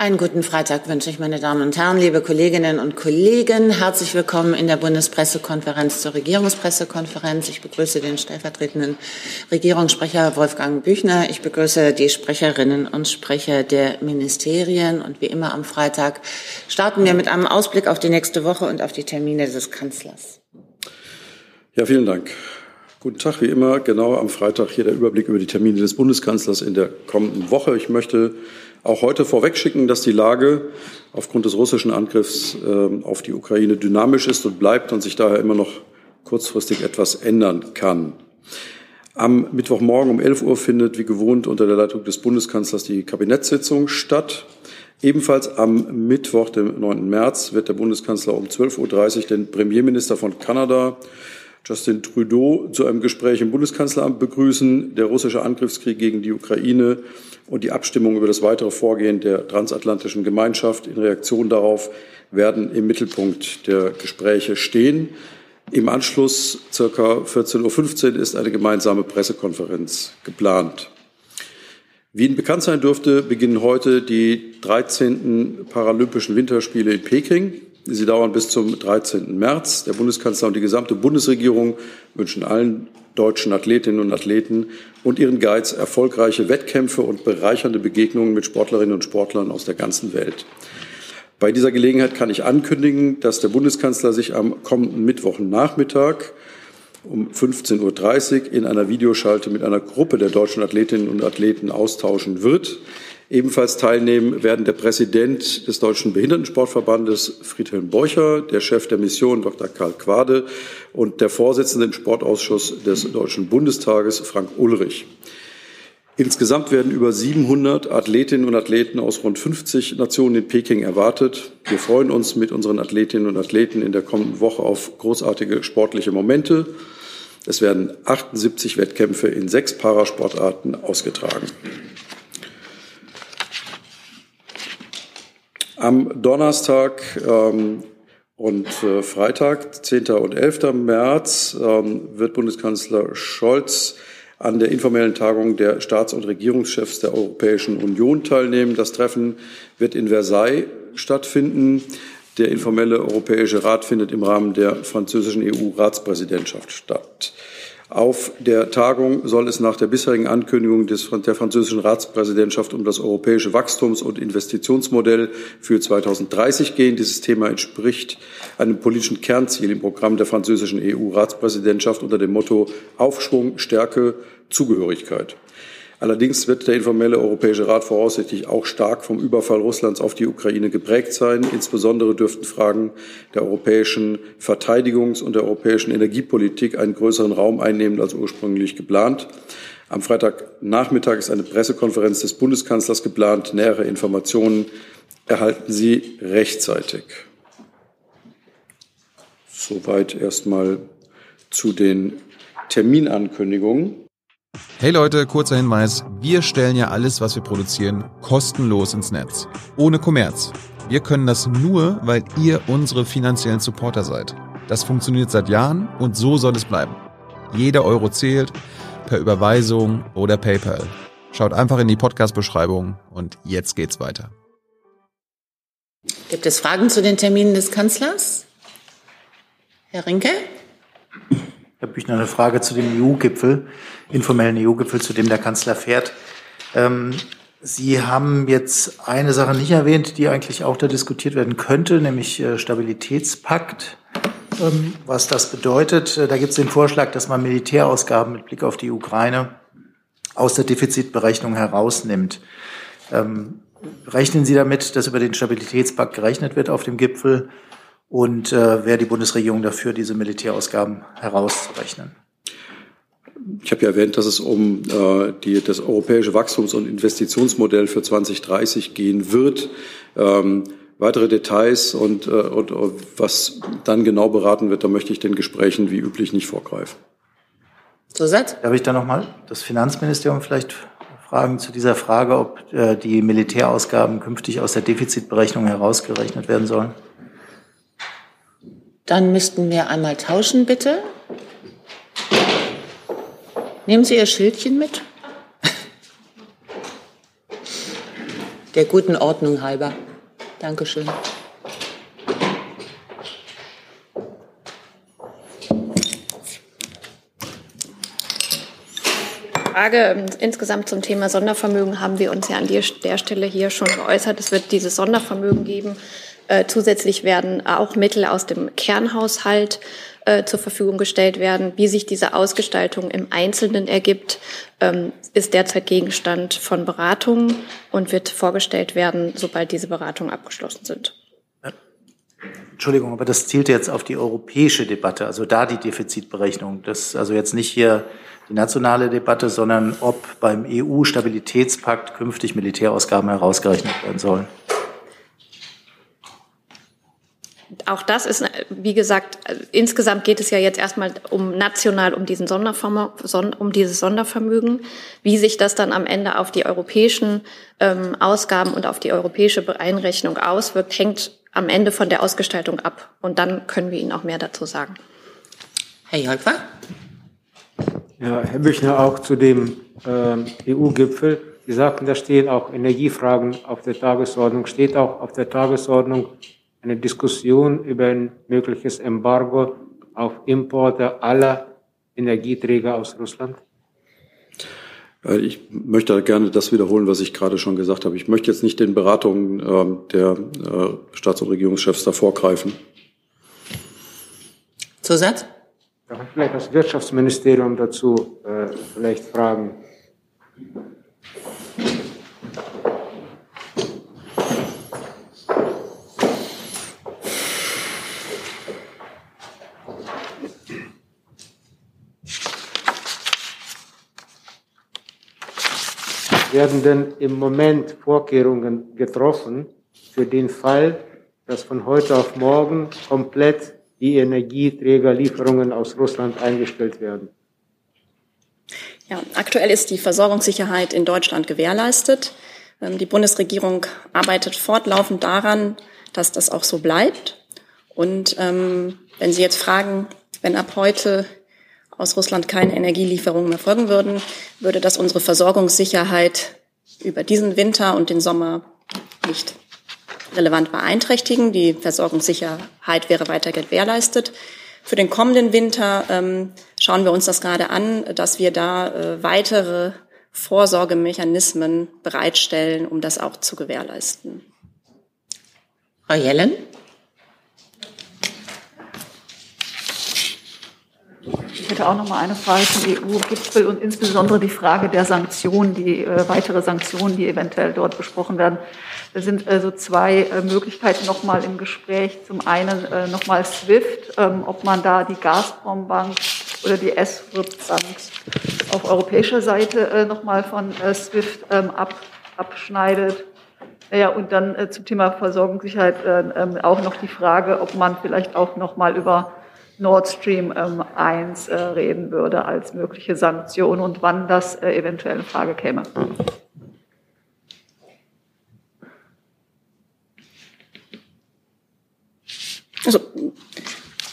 Einen guten Freitag wünsche ich, meine Damen und Herren, liebe Kolleginnen und Kollegen. Herzlich willkommen in der Bundespressekonferenz zur Regierungspressekonferenz. Ich begrüße den stellvertretenden Regierungssprecher Wolfgang Büchner. Ich begrüße die Sprecherinnen und Sprecher der Ministerien. Und wie immer am Freitag starten wir mit einem Ausblick auf die nächste Woche und auf die Termine des Kanzlers. Ja, vielen Dank. Guten Tag, wie immer. Genau am Freitag hier der Überblick über die Termine des Bundeskanzlers in der kommenden Woche. Ich möchte auch heute vorwegschicken, dass die Lage aufgrund des russischen Angriffs äh, auf die Ukraine dynamisch ist und bleibt und sich daher immer noch kurzfristig etwas ändern kann. Am Mittwochmorgen um 11 Uhr findet wie gewohnt unter der Leitung des Bundeskanzlers die Kabinettssitzung statt. Ebenfalls am Mittwoch, dem 9. März, wird der Bundeskanzler um 12.30 Uhr den Premierminister von Kanada Justin Trudeau zu einem Gespräch im Bundeskanzleramt begrüßen. Der russische Angriffskrieg gegen die Ukraine und die Abstimmung über das weitere Vorgehen der transatlantischen Gemeinschaft in Reaktion darauf werden im Mittelpunkt der Gespräche stehen. Im Anschluss, circa 14.15 Uhr, ist eine gemeinsame Pressekonferenz geplant. Wie Ihnen bekannt sein dürfte, beginnen heute die 13. Paralympischen Winterspiele in Peking. Sie dauern bis zum 13. März. Der Bundeskanzler und die gesamte Bundesregierung wünschen allen deutschen Athletinnen und Athleten und ihren Guides erfolgreiche Wettkämpfe und bereichernde Begegnungen mit Sportlerinnen und Sportlern aus der ganzen Welt. Bei dieser Gelegenheit kann ich ankündigen, dass der Bundeskanzler sich am kommenden Mittwochnachmittag um 15.30 Uhr in einer Videoschalte mit einer Gruppe der deutschen Athletinnen und Athleten austauschen wird. Ebenfalls teilnehmen werden der Präsident des Deutschen Behindertensportverbandes Friedhelm Borcher, der Chef der Mission Dr. Karl Quade und der Vorsitzende im Sportausschuss des Deutschen Bundestages Frank Ulrich. Insgesamt werden über 700 Athletinnen und Athleten aus rund 50 Nationen in Peking erwartet. Wir freuen uns mit unseren Athletinnen und Athleten in der kommenden Woche auf großartige sportliche Momente. Es werden 78 Wettkämpfe in sechs Parasportarten ausgetragen. Am Donnerstag ähm, und äh, Freitag, 10. und 11. März, ähm, wird Bundeskanzler Scholz an der informellen Tagung der Staats- und Regierungschefs der Europäischen Union teilnehmen. Das Treffen wird in Versailles stattfinden. Der informelle Europäische Rat findet im Rahmen der französischen EU-Ratspräsidentschaft statt. Auf der Tagung soll es nach der bisherigen Ankündigung des, der französischen Ratspräsidentschaft um das europäische Wachstums- und Investitionsmodell für 2030 gehen. Dieses Thema entspricht einem politischen Kernziel im Programm der französischen EU-Ratspräsidentschaft unter dem Motto Aufschwung, Stärke, Zugehörigkeit. Allerdings wird der informelle Europäische Rat voraussichtlich auch stark vom Überfall Russlands auf die Ukraine geprägt sein. Insbesondere dürften Fragen der europäischen Verteidigungs- und der europäischen Energiepolitik einen größeren Raum einnehmen als ursprünglich geplant. Am Freitagnachmittag ist eine Pressekonferenz des Bundeskanzlers geplant. Nähere Informationen erhalten Sie rechtzeitig. Soweit erstmal zu den Terminankündigungen. Hey Leute, kurzer Hinweis. Wir stellen ja alles, was wir produzieren, kostenlos ins Netz. Ohne Kommerz. Wir können das nur, weil ihr unsere finanziellen Supporter seid. Das funktioniert seit Jahren und so soll es bleiben. Jeder Euro zählt, per Überweisung oder PayPal. Schaut einfach in die Podcast-Beschreibung und jetzt geht's weiter. Gibt es Fragen zu den Terminen des Kanzlers? Herr Rinke? Herr Büchner, eine Frage zu dem EU-Gipfel, informellen EU-Gipfel, zu dem der Kanzler fährt. Ähm, Sie haben jetzt eine Sache nicht erwähnt, die eigentlich auch da diskutiert werden könnte, nämlich äh, Stabilitätspakt. Ähm, was das bedeutet, äh, da gibt es den Vorschlag, dass man Militärausgaben mit Blick auf die Ukraine aus der Defizitberechnung herausnimmt. Ähm, rechnen Sie damit, dass über den Stabilitätspakt gerechnet wird auf dem Gipfel? Und äh, wäre die Bundesregierung dafür, diese Militärausgaben herauszurechnen. Ich habe ja erwähnt, dass es um äh, die, das europäische Wachstums- und Investitionsmodell für 2030 gehen wird. Ähm, weitere Details und, äh, und, was dann genau beraten wird, da möchte ich den Gesprächen wie üblich nicht vorgreifen. Zusatz? Darf ich da nochmal das Finanzministerium vielleicht fragen zu dieser Frage, ob äh, die Militärausgaben künftig aus der Defizitberechnung herausgerechnet werden sollen? Dann müssten wir einmal tauschen, bitte. Nehmen Sie Ihr Schildchen mit. der guten Ordnung halber. Dankeschön. Frage ähm, insgesamt zum Thema Sondervermögen haben wir uns ja an der Stelle hier schon geäußert. Es wird dieses Sondervermögen geben. Äh, zusätzlich werden auch Mittel aus dem Kernhaushalt äh, zur Verfügung gestellt werden. Wie sich diese Ausgestaltung im Einzelnen ergibt, ähm, ist derzeit Gegenstand von Beratungen und wird vorgestellt werden, sobald diese Beratungen abgeschlossen sind. Entschuldigung, aber das zielt jetzt auf die europäische Debatte, also da die Defizitberechnung. Das also jetzt nicht hier die nationale Debatte, sondern ob beim EU-Stabilitätspakt künftig Militärausgaben herausgerechnet werden sollen. Auch das ist, wie gesagt, insgesamt geht es ja jetzt erstmal um national um diesen Sondervermögen, um dieses Sondervermögen. Wie sich das dann am Ende auf die europäischen ähm, Ausgaben und auf die europäische Einrechnung auswirkt, hängt am Ende von der Ausgestaltung ab. Und dann können wir Ihnen auch mehr dazu sagen. Herr Jolfer? Ja, Herr Büchner, auch zu dem äh, EU-Gipfel. Sie sagten, da stehen auch Energiefragen auf der Tagesordnung. Steht auch auf der Tagesordnung eine Diskussion über ein mögliches Embargo auf Importe aller Energieträger aus Russland? Äh, ich möchte gerne das wiederholen, was ich gerade schon gesagt habe. Ich möchte jetzt nicht den Beratungen äh, der äh, Staats- und Regierungschefs da vorgreifen. Zusatz? Da kann vielleicht das Wirtschaftsministerium dazu äh, vielleicht fragen. Werden denn im Moment Vorkehrungen getroffen für den Fall, dass von heute auf morgen komplett die Energieträgerlieferungen aus Russland eingestellt werden? Ja, aktuell ist die Versorgungssicherheit in Deutschland gewährleistet. Ähm, die Bundesregierung arbeitet fortlaufend daran, dass das auch so bleibt. Und ähm, wenn Sie jetzt fragen, wenn ab heute aus Russland keine Energielieferungen mehr folgen würden, würde das unsere Versorgungssicherheit über diesen Winter und den Sommer nicht relevant beeinträchtigen. Die Versorgungssicherheit wäre weiter gewährleistet. Für den kommenden Winter ähm, schauen wir uns das gerade an, dass wir da äh, weitere Vorsorgemechanismen bereitstellen, um das auch zu gewährleisten. Frau Jellen? Ich hätte auch noch mal eine Frage zum EU-Gipfel und insbesondere die Frage der Sanktionen, die äh, weitere Sanktionen, die eventuell dort besprochen werden. Da sind also zwei äh, Möglichkeiten noch mal im Gespräch. Zum einen äh, noch mal SWIFT, ähm, ob man da die Gazprom-Bank oder die SWIFT-Bank auf europäischer Seite äh, noch mal von äh, SWIFT ähm, ab, abschneidet. Ja, und dann äh, zum Thema Versorgungssicherheit äh, ähm, auch noch die Frage, ob man vielleicht auch noch mal über Nord Stream ähm, 1 äh, reden würde als mögliche Sanktion und wann das äh, eventuell in Frage käme. Also,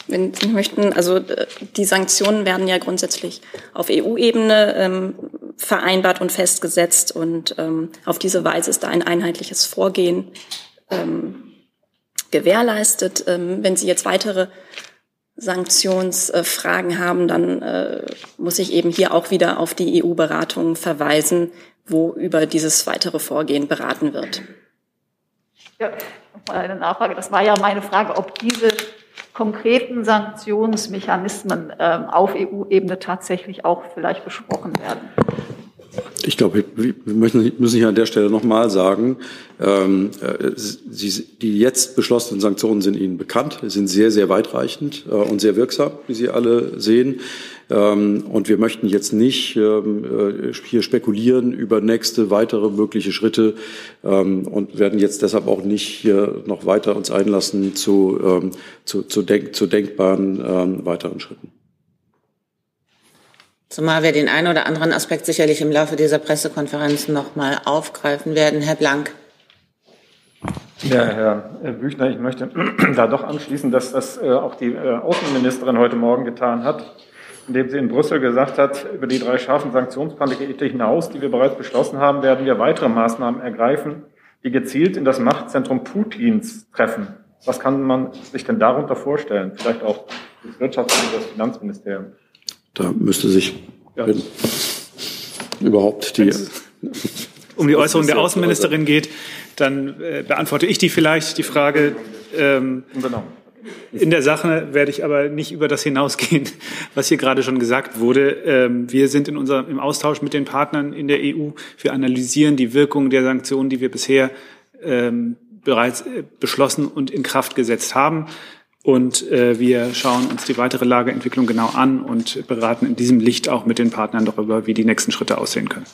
wenn Sie möchten, also äh, die Sanktionen werden ja grundsätzlich auf EU-Ebene ähm, vereinbart und festgesetzt und ähm, auf diese Weise ist da ein einheitliches Vorgehen ähm, gewährleistet. Ähm, wenn Sie jetzt weitere Sanktionsfragen haben, dann äh, muss ich eben hier auch wieder auf die EU-Beratung verweisen, wo über dieses weitere Vorgehen beraten wird. Ja, nochmal eine Nachfrage. Das war ja meine Frage, ob diese konkreten Sanktionsmechanismen ähm, auf EU-Ebene tatsächlich auch vielleicht besprochen werden. Ich glaube, wir müssen, hier an der Stelle nochmal sagen, ähm, äh, die jetzt beschlossenen Sanktionen sind Ihnen bekannt, sind sehr, sehr weitreichend äh, und sehr wirksam, wie Sie alle sehen. Ähm, und wir möchten jetzt nicht ähm, äh, hier spekulieren über nächste weitere mögliche Schritte und werden jetzt deshalb auch nicht hier noch weiter uns einlassen zu, zu, zu, denk, zu denkbaren weiteren Schritten. Zumal wir den einen oder anderen Aspekt sicherlich im Laufe dieser Pressekonferenz noch mal aufgreifen werden. Herr Blank. Ja, Herr Büchner, ich möchte da doch anschließen, dass das äh, auch die äh, Außenministerin heute Morgen getan hat, indem sie in Brüssel gesagt hat, über die drei scharfen Sanktionspakete hinaus, die wir bereits beschlossen haben, werden wir weitere Maßnahmen ergreifen, die gezielt in das Machtzentrum Putins treffen. Was kann man sich denn darunter vorstellen? Vielleicht auch das Wirtschafts- und das Finanzministerium. Da müsste sich ja. überhaupt die. Um die Äußerung der Außenministerin geht, dann äh, beantworte ich die vielleicht, die Frage. Ähm, in der Sache werde ich aber nicht über das hinausgehen, was hier gerade schon gesagt wurde. Ähm, wir sind in unserem, im Austausch mit den Partnern in der EU. Wir analysieren die Wirkung der Sanktionen, die wir bisher ähm, bereits äh, beschlossen und in Kraft gesetzt haben. Und äh, wir schauen uns die weitere Lageentwicklung genau an und beraten in diesem Licht auch mit den Partnern darüber, wie die nächsten Schritte aussehen können.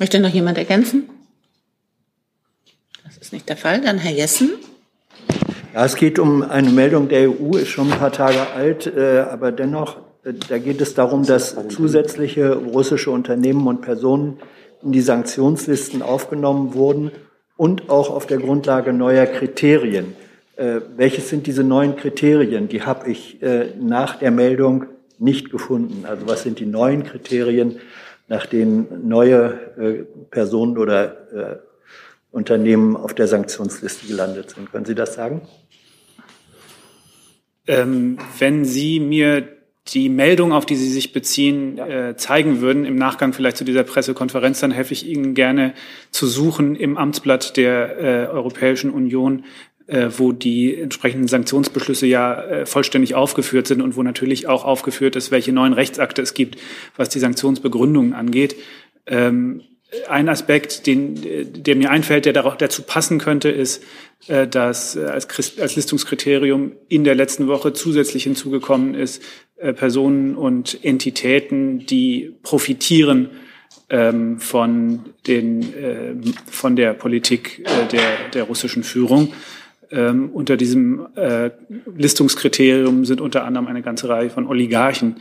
Möchte noch jemand ergänzen? Das ist nicht der Fall. Dann Herr Jessen. Ja, es geht um eine Meldung der EU, ist schon ein paar Tage alt, äh, aber dennoch, äh, da geht es darum, dass zusätzliche russische Unternehmen und Personen in die Sanktionslisten aufgenommen wurden und auch auf der Grundlage neuer Kriterien. Äh, welches sind diese neuen Kriterien? Die habe ich äh, nach der Meldung nicht gefunden. Also was sind die neuen Kriterien, nach denen neue äh, Personen oder äh, Unternehmen auf der Sanktionsliste gelandet sind? Können Sie das sagen? Ähm, wenn Sie mir die Meldung, auf die Sie sich beziehen, äh, zeigen würden, im Nachgang vielleicht zu dieser Pressekonferenz, dann helfe ich Ihnen gerne zu suchen im Amtsblatt der äh, Europäischen Union, äh, wo die entsprechenden Sanktionsbeschlüsse ja äh, vollständig aufgeführt sind und wo natürlich auch aufgeführt ist, welche neuen Rechtsakte es gibt, was die Sanktionsbegründungen angeht. Ähm, ein Aspekt, den, der mir einfällt, der dazu passen könnte, ist, äh, dass äh, als, als Listungskriterium in der letzten Woche zusätzlich hinzugekommen ist, äh, Personen und Entitäten, die profitieren ähm, von, den, von der Politik der, der russischen Führung. Ähm, unter diesem Listungskriterium sind unter anderem eine ganze Reihe von Oligarchen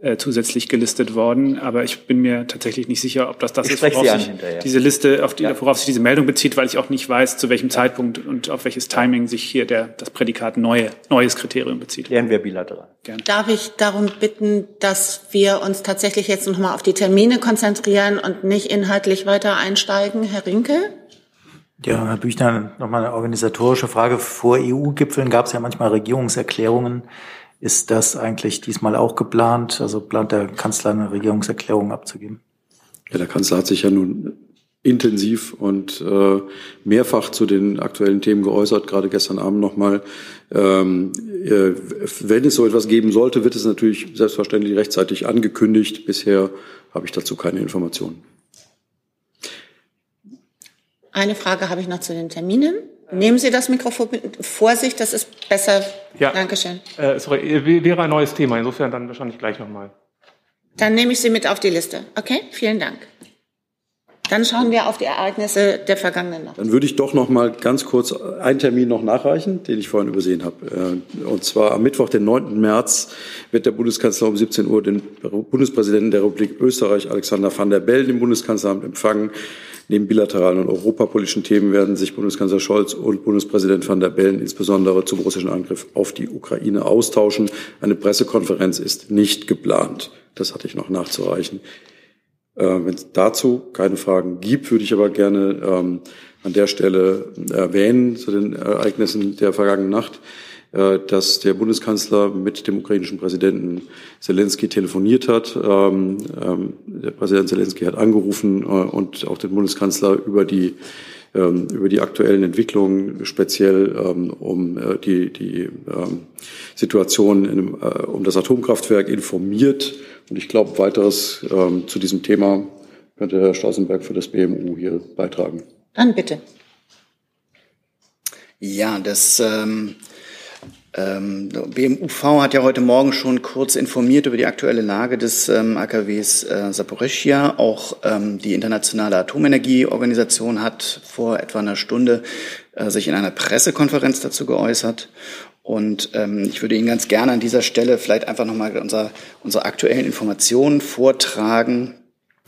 äh, zusätzlich gelistet worden. Aber ich bin mir tatsächlich nicht sicher, ob das das ich ist, worauf sich diese Liste, auf die, ja. worauf sich diese Meldung bezieht, weil ich auch nicht weiß, zu welchem Zeitpunkt und auf welches Timing sich hier der, das Prädikat neue, neues Kriterium bezieht. Klären wir bilateral. Gerne. Darf ich darum bitten, dass wir uns tatsächlich jetzt noch mal auf die Termine konzentrieren und nicht inhaltlich weiter einsteigen, Herr Rinke? Ja, Herr Büchner, nochmal eine organisatorische Frage. Vor EU-Gipfeln gab es ja manchmal Regierungserklärungen ist das eigentlich diesmal auch geplant? Also plant der Kanzler eine Regierungserklärung abzugeben? Ja, der Kanzler hat sich ja nun intensiv und äh, mehrfach zu den aktuellen Themen geäußert, gerade gestern Abend nochmal. Ähm, äh, wenn es so etwas geben sollte, wird es natürlich selbstverständlich rechtzeitig angekündigt. Bisher habe ich dazu keine Informationen. Eine Frage habe ich noch zu den Terminen. Nehmen Sie das Mikrofon vor sich, das ist besser. Ja. Dankeschön. Äh, sorry, wäre ein neues Thema, insofern dann wahrscheinlich gleich nochmal. Dann nehme ich Sie mit auf die Liste. Okay, vielen Dank. Dann schauen wir auf die Ereignisse der vergangenen Nacht. Dann würde ich doch noch mal ganz kurz einen Termin noch nachreichen, den ich vorhin übersehen habe. Äh, und zwar am Mittwoch, den 9. März, wird der Bundeskanzler um 17 Uhr den Bundespräsidenten der Republik Österreich, Alexander van der Bellen, im Bundeskanzleramt empfangen. Neben bilateralen und europapolitischen Themen werden sich Bundeskanzler Scholz und Bundespräsident van der Bellen insbesondere zum russischen Angriff auf die Ukraine austauschen. Eine Pressekonferenz ist nicht geplant. Das hatte ich noch nachzureichen. Äh, Wenn es dazu keine Fragen gibt, würde ich aber gerne ähm, an der Stelle erwähnen zu den Ereignissen der vergangenen Nacht, äh, dass der Bundeskanzler mit dem ukrainischen Präsidenten Zelensky telefoniert hat. Ähm, ähm, der Präsident Zelensky hat angerufen äh, und auch den Bundeskanzler über die ähm, über die aktuellen Entwicklungen, speziell um äh, die, die Situation in, um das Atomkraftwerk informiert. Und ich glaube, weiteres zu diesem Thema könnte Herr Stausenberg für das BMU hier beitragen. Dann bitte. Ja, das ähm, ähm, BMUV hat ja heute Morgen schon kurz informiert über die aktuelle Lage des ähm, AKWs äh, Saporischia. Auch ähm, die Internationale Atomenergieorganisation hat vor etwa einer Stunde äh, sich in einer Pressekonferenz dazu geäußert. Und ich würde Ihnen ganz gerne an dieser Stelle vielleicht einfach nochmal unser, unsere aktuellen Informationen vortragen,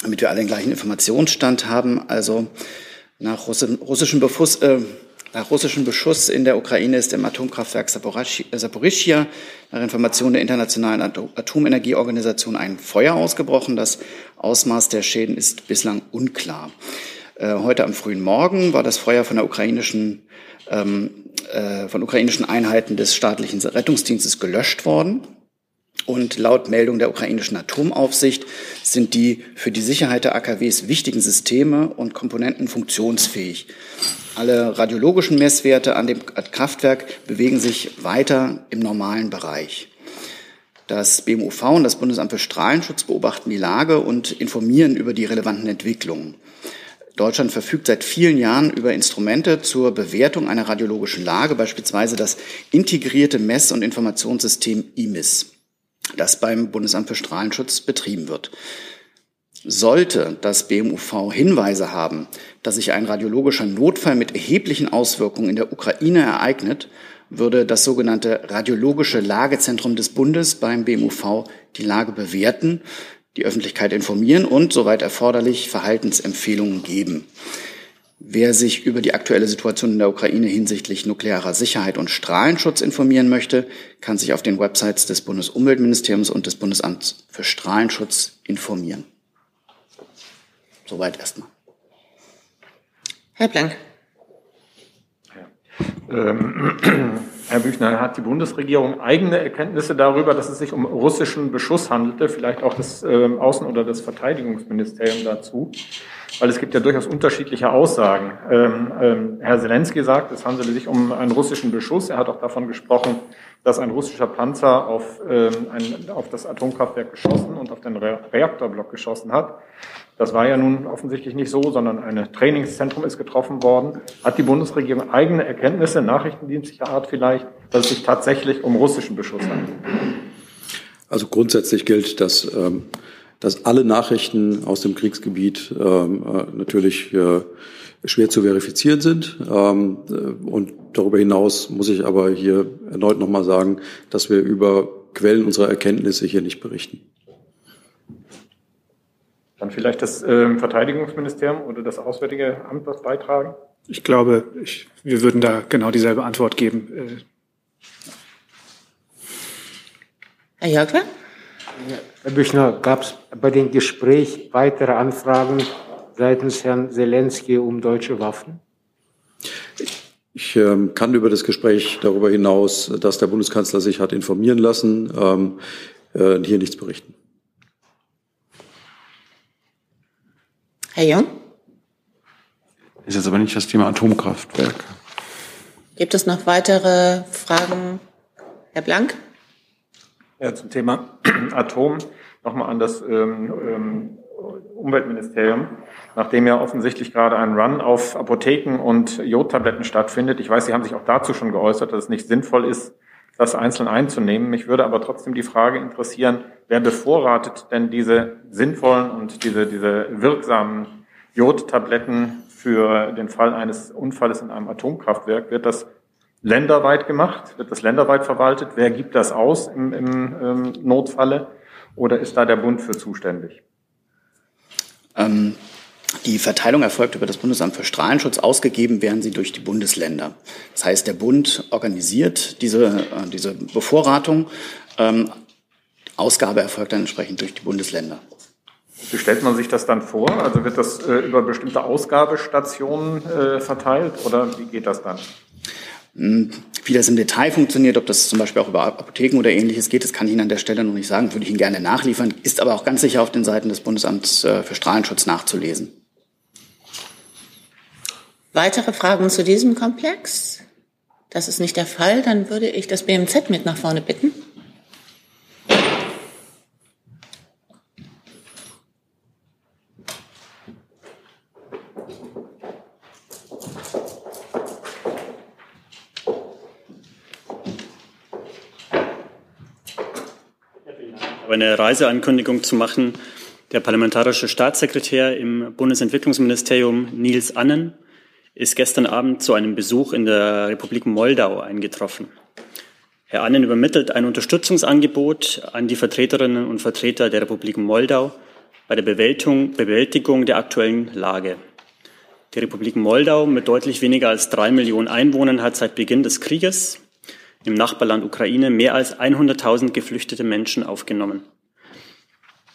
damit wir alle den gleichen Informationsstand haben. Also nach russischem Befuss, äh, nach russischem Beschuss in der Ukraine ist im Atomkraftwerk Saporischia äh, nach Informationen der Internationalen Atomenergieorganisation ein Feuer ausgebrochen, das Ausmaß der Schäden ist bislang unklar. Äh, heute am frühen Morgen war das Feuer von der ukrainischen ähm, äh, von ukrainischen Einheiten des staatlichen Rettungsdienstes gelöscht worden. Und laut Meldung der ukrainischen Atomaufsicht sind die für die Sicherheit der AKWs wichtigen Systeme und Komponenten funktionsfähig. Alle radiologischen Messwerte an dem Kraftwerk bewegen sich weiter im normalen Bereich. Das BMUV und das Bundesamt für Strahlenschutz beobachten die Lage und informieren über die relevanten Entwicklungen. Deutschland verfügt seit vielen Jahren über Instrumente zur Bewertung einer radiologischen Lage, beispielsweise das integrierte Mess- und Informationssystem IMIS das beim Bundesamt für Strahlenschutz betrieben wird. Sollte das BMUV Hinweise haben, dass sich ein radiologischer Notfall mit erheblichen Auswirkungen in der Ukraine ereignet, würde das sogenannte Radiologische Lagezentrum des Bundes beim BMUV die Lage bewerten, die Öffentlichkeit informieren und, soweit erforderlich, Verhaltensempfehlungen geben. Wer sich über die aktuelle Situation in der Ukraine hinsichtlich nuklearer Sicherheit und Strahlenschutz informieren möchte, kann sich auf den Websites des Bundesumweltministeriums und des Bundesamts für Strahlenschutz informieren. Soweit erstmal. Herr Blank. Ähm, Herr Büchner, hat die Bundesregierung eigene Erkenntnisse darüber, dass es sich um russischen Beschuss handelte, vielleicht auch das äh, Außen- oder das Verteidigungsministerium dazu? Weil es gibt ja durchaus unterschiedliche Aussagen. Ähm, ähm, Herr Zelensky sagt, es handele sich um einen russischen Beschuss. Er hat auch davon gesprochen, dass ein russischer Panzer auf, ähm, ein, auf das Atomkraftwerk geschossen und auf den Re Reaktorblock geschossen hat. Das war ja nun offensichtlich nicht so, sondern ein Trainingszentrum ist getroffen worden. Hat die Bundesregierung eigene Erkenntnisse, nachrichtendienstlicher Art vielleicht, dass es sich tatsächlich um russischen Beschuss handelt? Also grundsätzlich gilt, dass, ähm, dass alle Nachrichten aus dem Kriegsgebiet ähm, äh, natürlich äh, schwer zu verifizieren sind. Ähm, äh, und darüber hinaus muss ich aber hier erneut nochmal sagen, dass wir über Quellen unserer Erkenntnisse hier nicht berichten. Dann vielleicht das äh, Verteidigungsministerium oder das Auswärtige Amt was beitragen? Ich glaube, ich, wir würden da genau dieselbe Antwort geben. Äh. Herr Jörgler? Herr Büchner, gab es bei dem Gespräch weitere Anfragen seitens Herrn Zelensky um deutsche Waffen? Ich ähm, kann über das Gespräch darüber hinaus, dass der Bundeskanzler sich hat informieren lassen, ähm, äh, hier nichts berichten. Herr Jung? Das ist jetzt aber nicht das Thema Atomkraftwerk. Gibt es noch weitere Fragen? Herr Blank? Ja, zum Thema Atom nochmal an das ähm, ähm, Umweltministerium, nachdem ja offensichtlich gerade ein Run auf Apotheken und Jodtabletten stattfindet. Ich weiß, Sie haben sich auch dazu schon geäußert, dass es nicht sinnvoll ist, das einzeln einzunehmen. Mich würde aber trotzdem die Frage interessieren, wer bevorratet denn diese sinnvollen und diese, diese wirksamen Jodtabletten für den Fall eines Unfalles in einem Atomkraftwerk? Wird das länderweit gemacht? Wird das länderweit verwaltet? Wer gibt das aus im, im ähm, Notfalle? Oder ist da der Bund für zuständig? Ähm, die Verteilung erfolgt über das Bundesamt für Strahlenschutz. Ausgegeben werden sie durch die Bundesländer. Das heißt, der Bund organisiert diese, äh, diese Bevorratung. Ähm, Ausgabe erfolgt dann entsprechend durch die Bundesländer. Wie stellt man sich das dann vor? Also wird das äh, über bestimmte Ausgabestationen äh, verteilt oder wie geht das dann? Hm, wie das im Detail funktioniert, ob das zum Beispiel auch über Apotheken oder ähnliches geht, das kann ich Ihnen an der Stelle noch nicht sagen, würde ich Ihnen gerne nachliefern, ist aber auch ganz sicher auf den Seiten des Bundesamts äh, für Strahlenschutz nachzulesen. Weitere Fragen zu diesem Komplex? Das ist nicht der Fall. Dann würde ich das BMZ mit nach vorne bitten. Eine Reiseankündigung zu machen. Der parlamentarische Staatssekretär im Bundesentwicklungsministerium Nils Annen ist gestern Abend zu einem Besuch in der Republik Moldau eingetroffen. Herr Annen übermittelt ein Unterstützungsangebot an die Vertreterinnen und Vertreter der Republik Moldau bei der Bewältigung, Bewältigung der aktuellen Lage. Die Republik Moldau mit deutlich weniger als drei Millionen Einwohnern hat seit Beginn des Krieges im Nachbarland Ukraine mehr als 100.000 geflüchtete Menschen aufgenommen.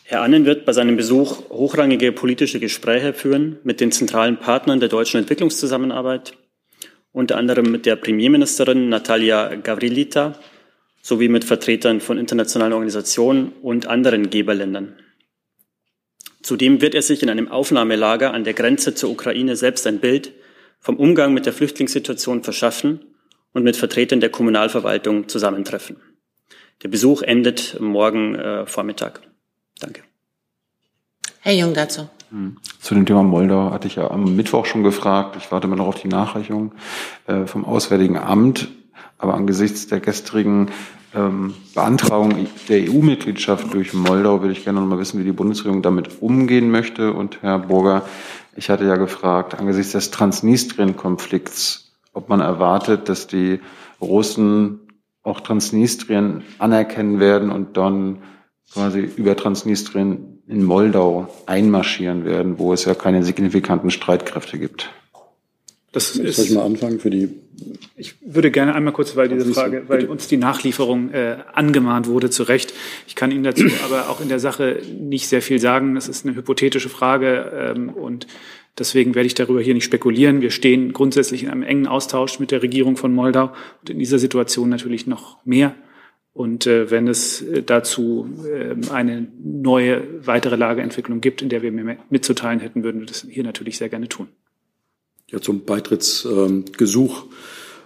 Herr Annen wird bei seinem Besuch hochrangige politische Gespräche führen mit den zentralen Partnern der deutschen Entwicklungszusammenarbeit, unter anderem mit der Premierministerin Natalia Gavrilita sowie mit Vertretern von internationalen Organisationen und anderen Geberländern. Zudem wird er sich in einem Aufnahmelager an der Grenze zur Ukraine selbst ein Bild vom Umgang mit der Flüchtlingssituation verschaffen und mit Vertretern der Kommunalverwaltung zusammentreffen. Der Besuch endet morgen äh, Vormittag. Danke. Herr Jung dazu. Hm. Zu dem Thema Moldau hatte ich ja am Mittwoch schon gefragt. Ich warte immer noch auf die Nachreichung äh, vom Auswärtigen Amt. Aber angesichts der gestrigen ähm, Beantragung der EU-Mitgliedschaft durch Moldau würde ich gerne noch mal wissen, wie die Bundesregierung damit umgehen möchte. Und Herr Burger, ich hatte ja gefragt, angesichts des Transnistrien-Konflikts, ob man erwartet, dass die Russen auch Transnistrien anerkennen werden und dann quasi über Transnistrien in Moldau einmarschieren werden, wo es ja keine signifikanten Streitkräfte gibt. Das ist, Soll ich mal anfangen für die? Ich würde gerne einmal kurz, weil diese Frage, weil uns die Nachlieferung äh, angemahnt wurde, zu Recht. Ich kann Ihnen dazu aber auch in der Sache nicht sehr viel sagen. Das ist eine hypothetische Frage ähm, und deswegen werde ich darüber hier nicht spekulieren. Wir stehen grundsätzlich in einem engen Austausch mit der Regierung von Moldau und in dieser Situation natürlich noch mehr. Und äh, wenn es äh, dazu äh, eine neue, weitere Lageentwicklung gibt, in der wir mehr mitzuteilen hätten, würden wir das hier natürlich sehr gerne tun. Ja, zum Beitrittsgesuch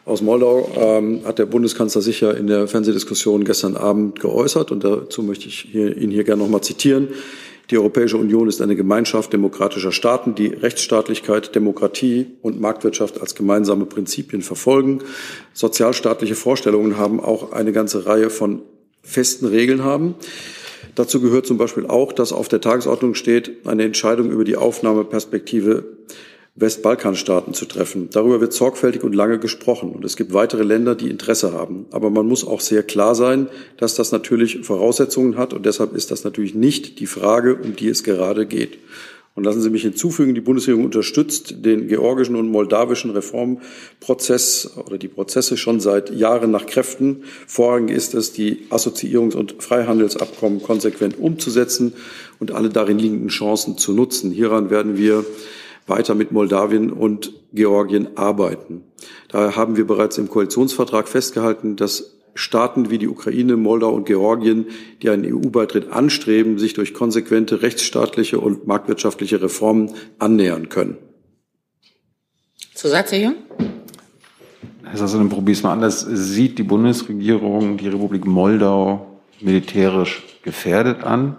aus Moldau ähm, hat der Bundeskanzler sich ja in der Fernsehdiskussion gestern Abend geäußert und dazu möchte ich hier, ihn hier gerne noch mal zitieren. Die Europäische Union ist eine Gemeinschaft demokratischer Staaten, die Rechtsstaatlichkeit, Demokratie und Marktwirtschaft als gemeinsame Prinzipien verfolgen. Sozialstaatliche Vorstellungen haben auch eine ganze Reihe von festen Regeln haben. Dazu gehört zum Beispiel auch, dass auf der Tagesordnung steht, eine Entscheidung über die Aufnahmeperspektive Westbalkanstaaten zu treffen. Darüber wird sorgfältig und lange gesprochen. Und es gibt weitere Länder, die Interesse haben. Aber man muss auch sehr klar sein, dass das natürlich Voraussetzungen hat. Und deshalb ist das natürlich nicht die Frage, um die es gerade geht. Und lassen Sie mich hinzufügen, die Bundesregierung unterstützt den georgischen und moldawischen Reformprozess oder die Prozesse schon seit Jahren nach Kräften. Vorrangig ist es, die Assoziierungs- und Freihandelsabkommen konsequent umzusetzen und alle darin liegenden Chancen zu nutzen. Hieran werden wir weiter mit Moldawien und Georgien arbeiten. Daher haben wir bereits im Koalitionsvertrag festgehalten, dass Staaten wie die Ukraine, Moldau und Georgien, die einen EU-Beitritt anstreben, sich durch konsequente rechtsstaatliche und marktwirtschaftliche Reformen annähern können. Zusatz, Herr Jung? Herr Sassonen, probier es mal anders. Sieht die Bundesregierung die Republik Moldau militärisch gefährdet an?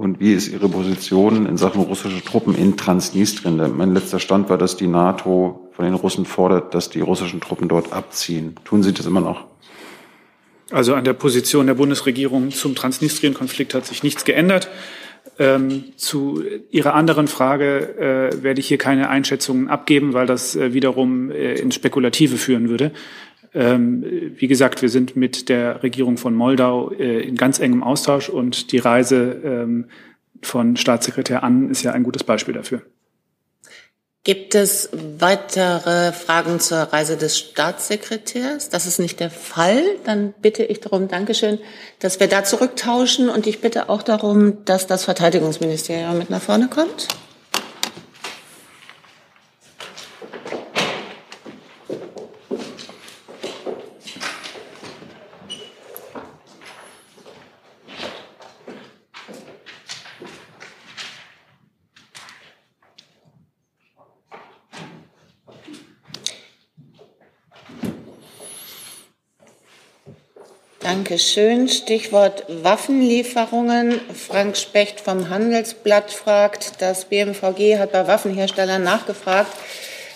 Und wie ist Ihre Position in Sachen russische Truppen in Transnistrien? Mein letzter Stand war, dass die NATO von den Russen fordert, dass die russischen Truppen dort abziehen. Tun Sie das immer noch? Also an der Position der Bundesregierung zum Transnistrien-Konflikt hat sich nichts geändert. Ähm, zu Ihrer anderen Frage äh, werde ich hier keine Einschätzungen abgeben, weil das äh, wiederum äh, ins Spekulative führen würde. Ähm, wie gesagt, wir sind mit der Regierung von Moldau äh, in ganz engem Austausch und die Reise ähm, von Staatssekretär An ist ja ein gutes Beispiel dafür. Gibt es weitere Fragen zur Reise des Staatssekretärs? Das ist nicht der Fall. Dann bitte ich darum, Dankeschön, dass wir da zurücktauschen und ich bitte auch darum, dass das Verteidigungsministerium mit nach vorne kommt. Dankeschön. Stichwort Waffenlieferungen. Frank Specht vom Handelsblatt fragt, das BMVG hat bei Waffenherstellern nachgefragt,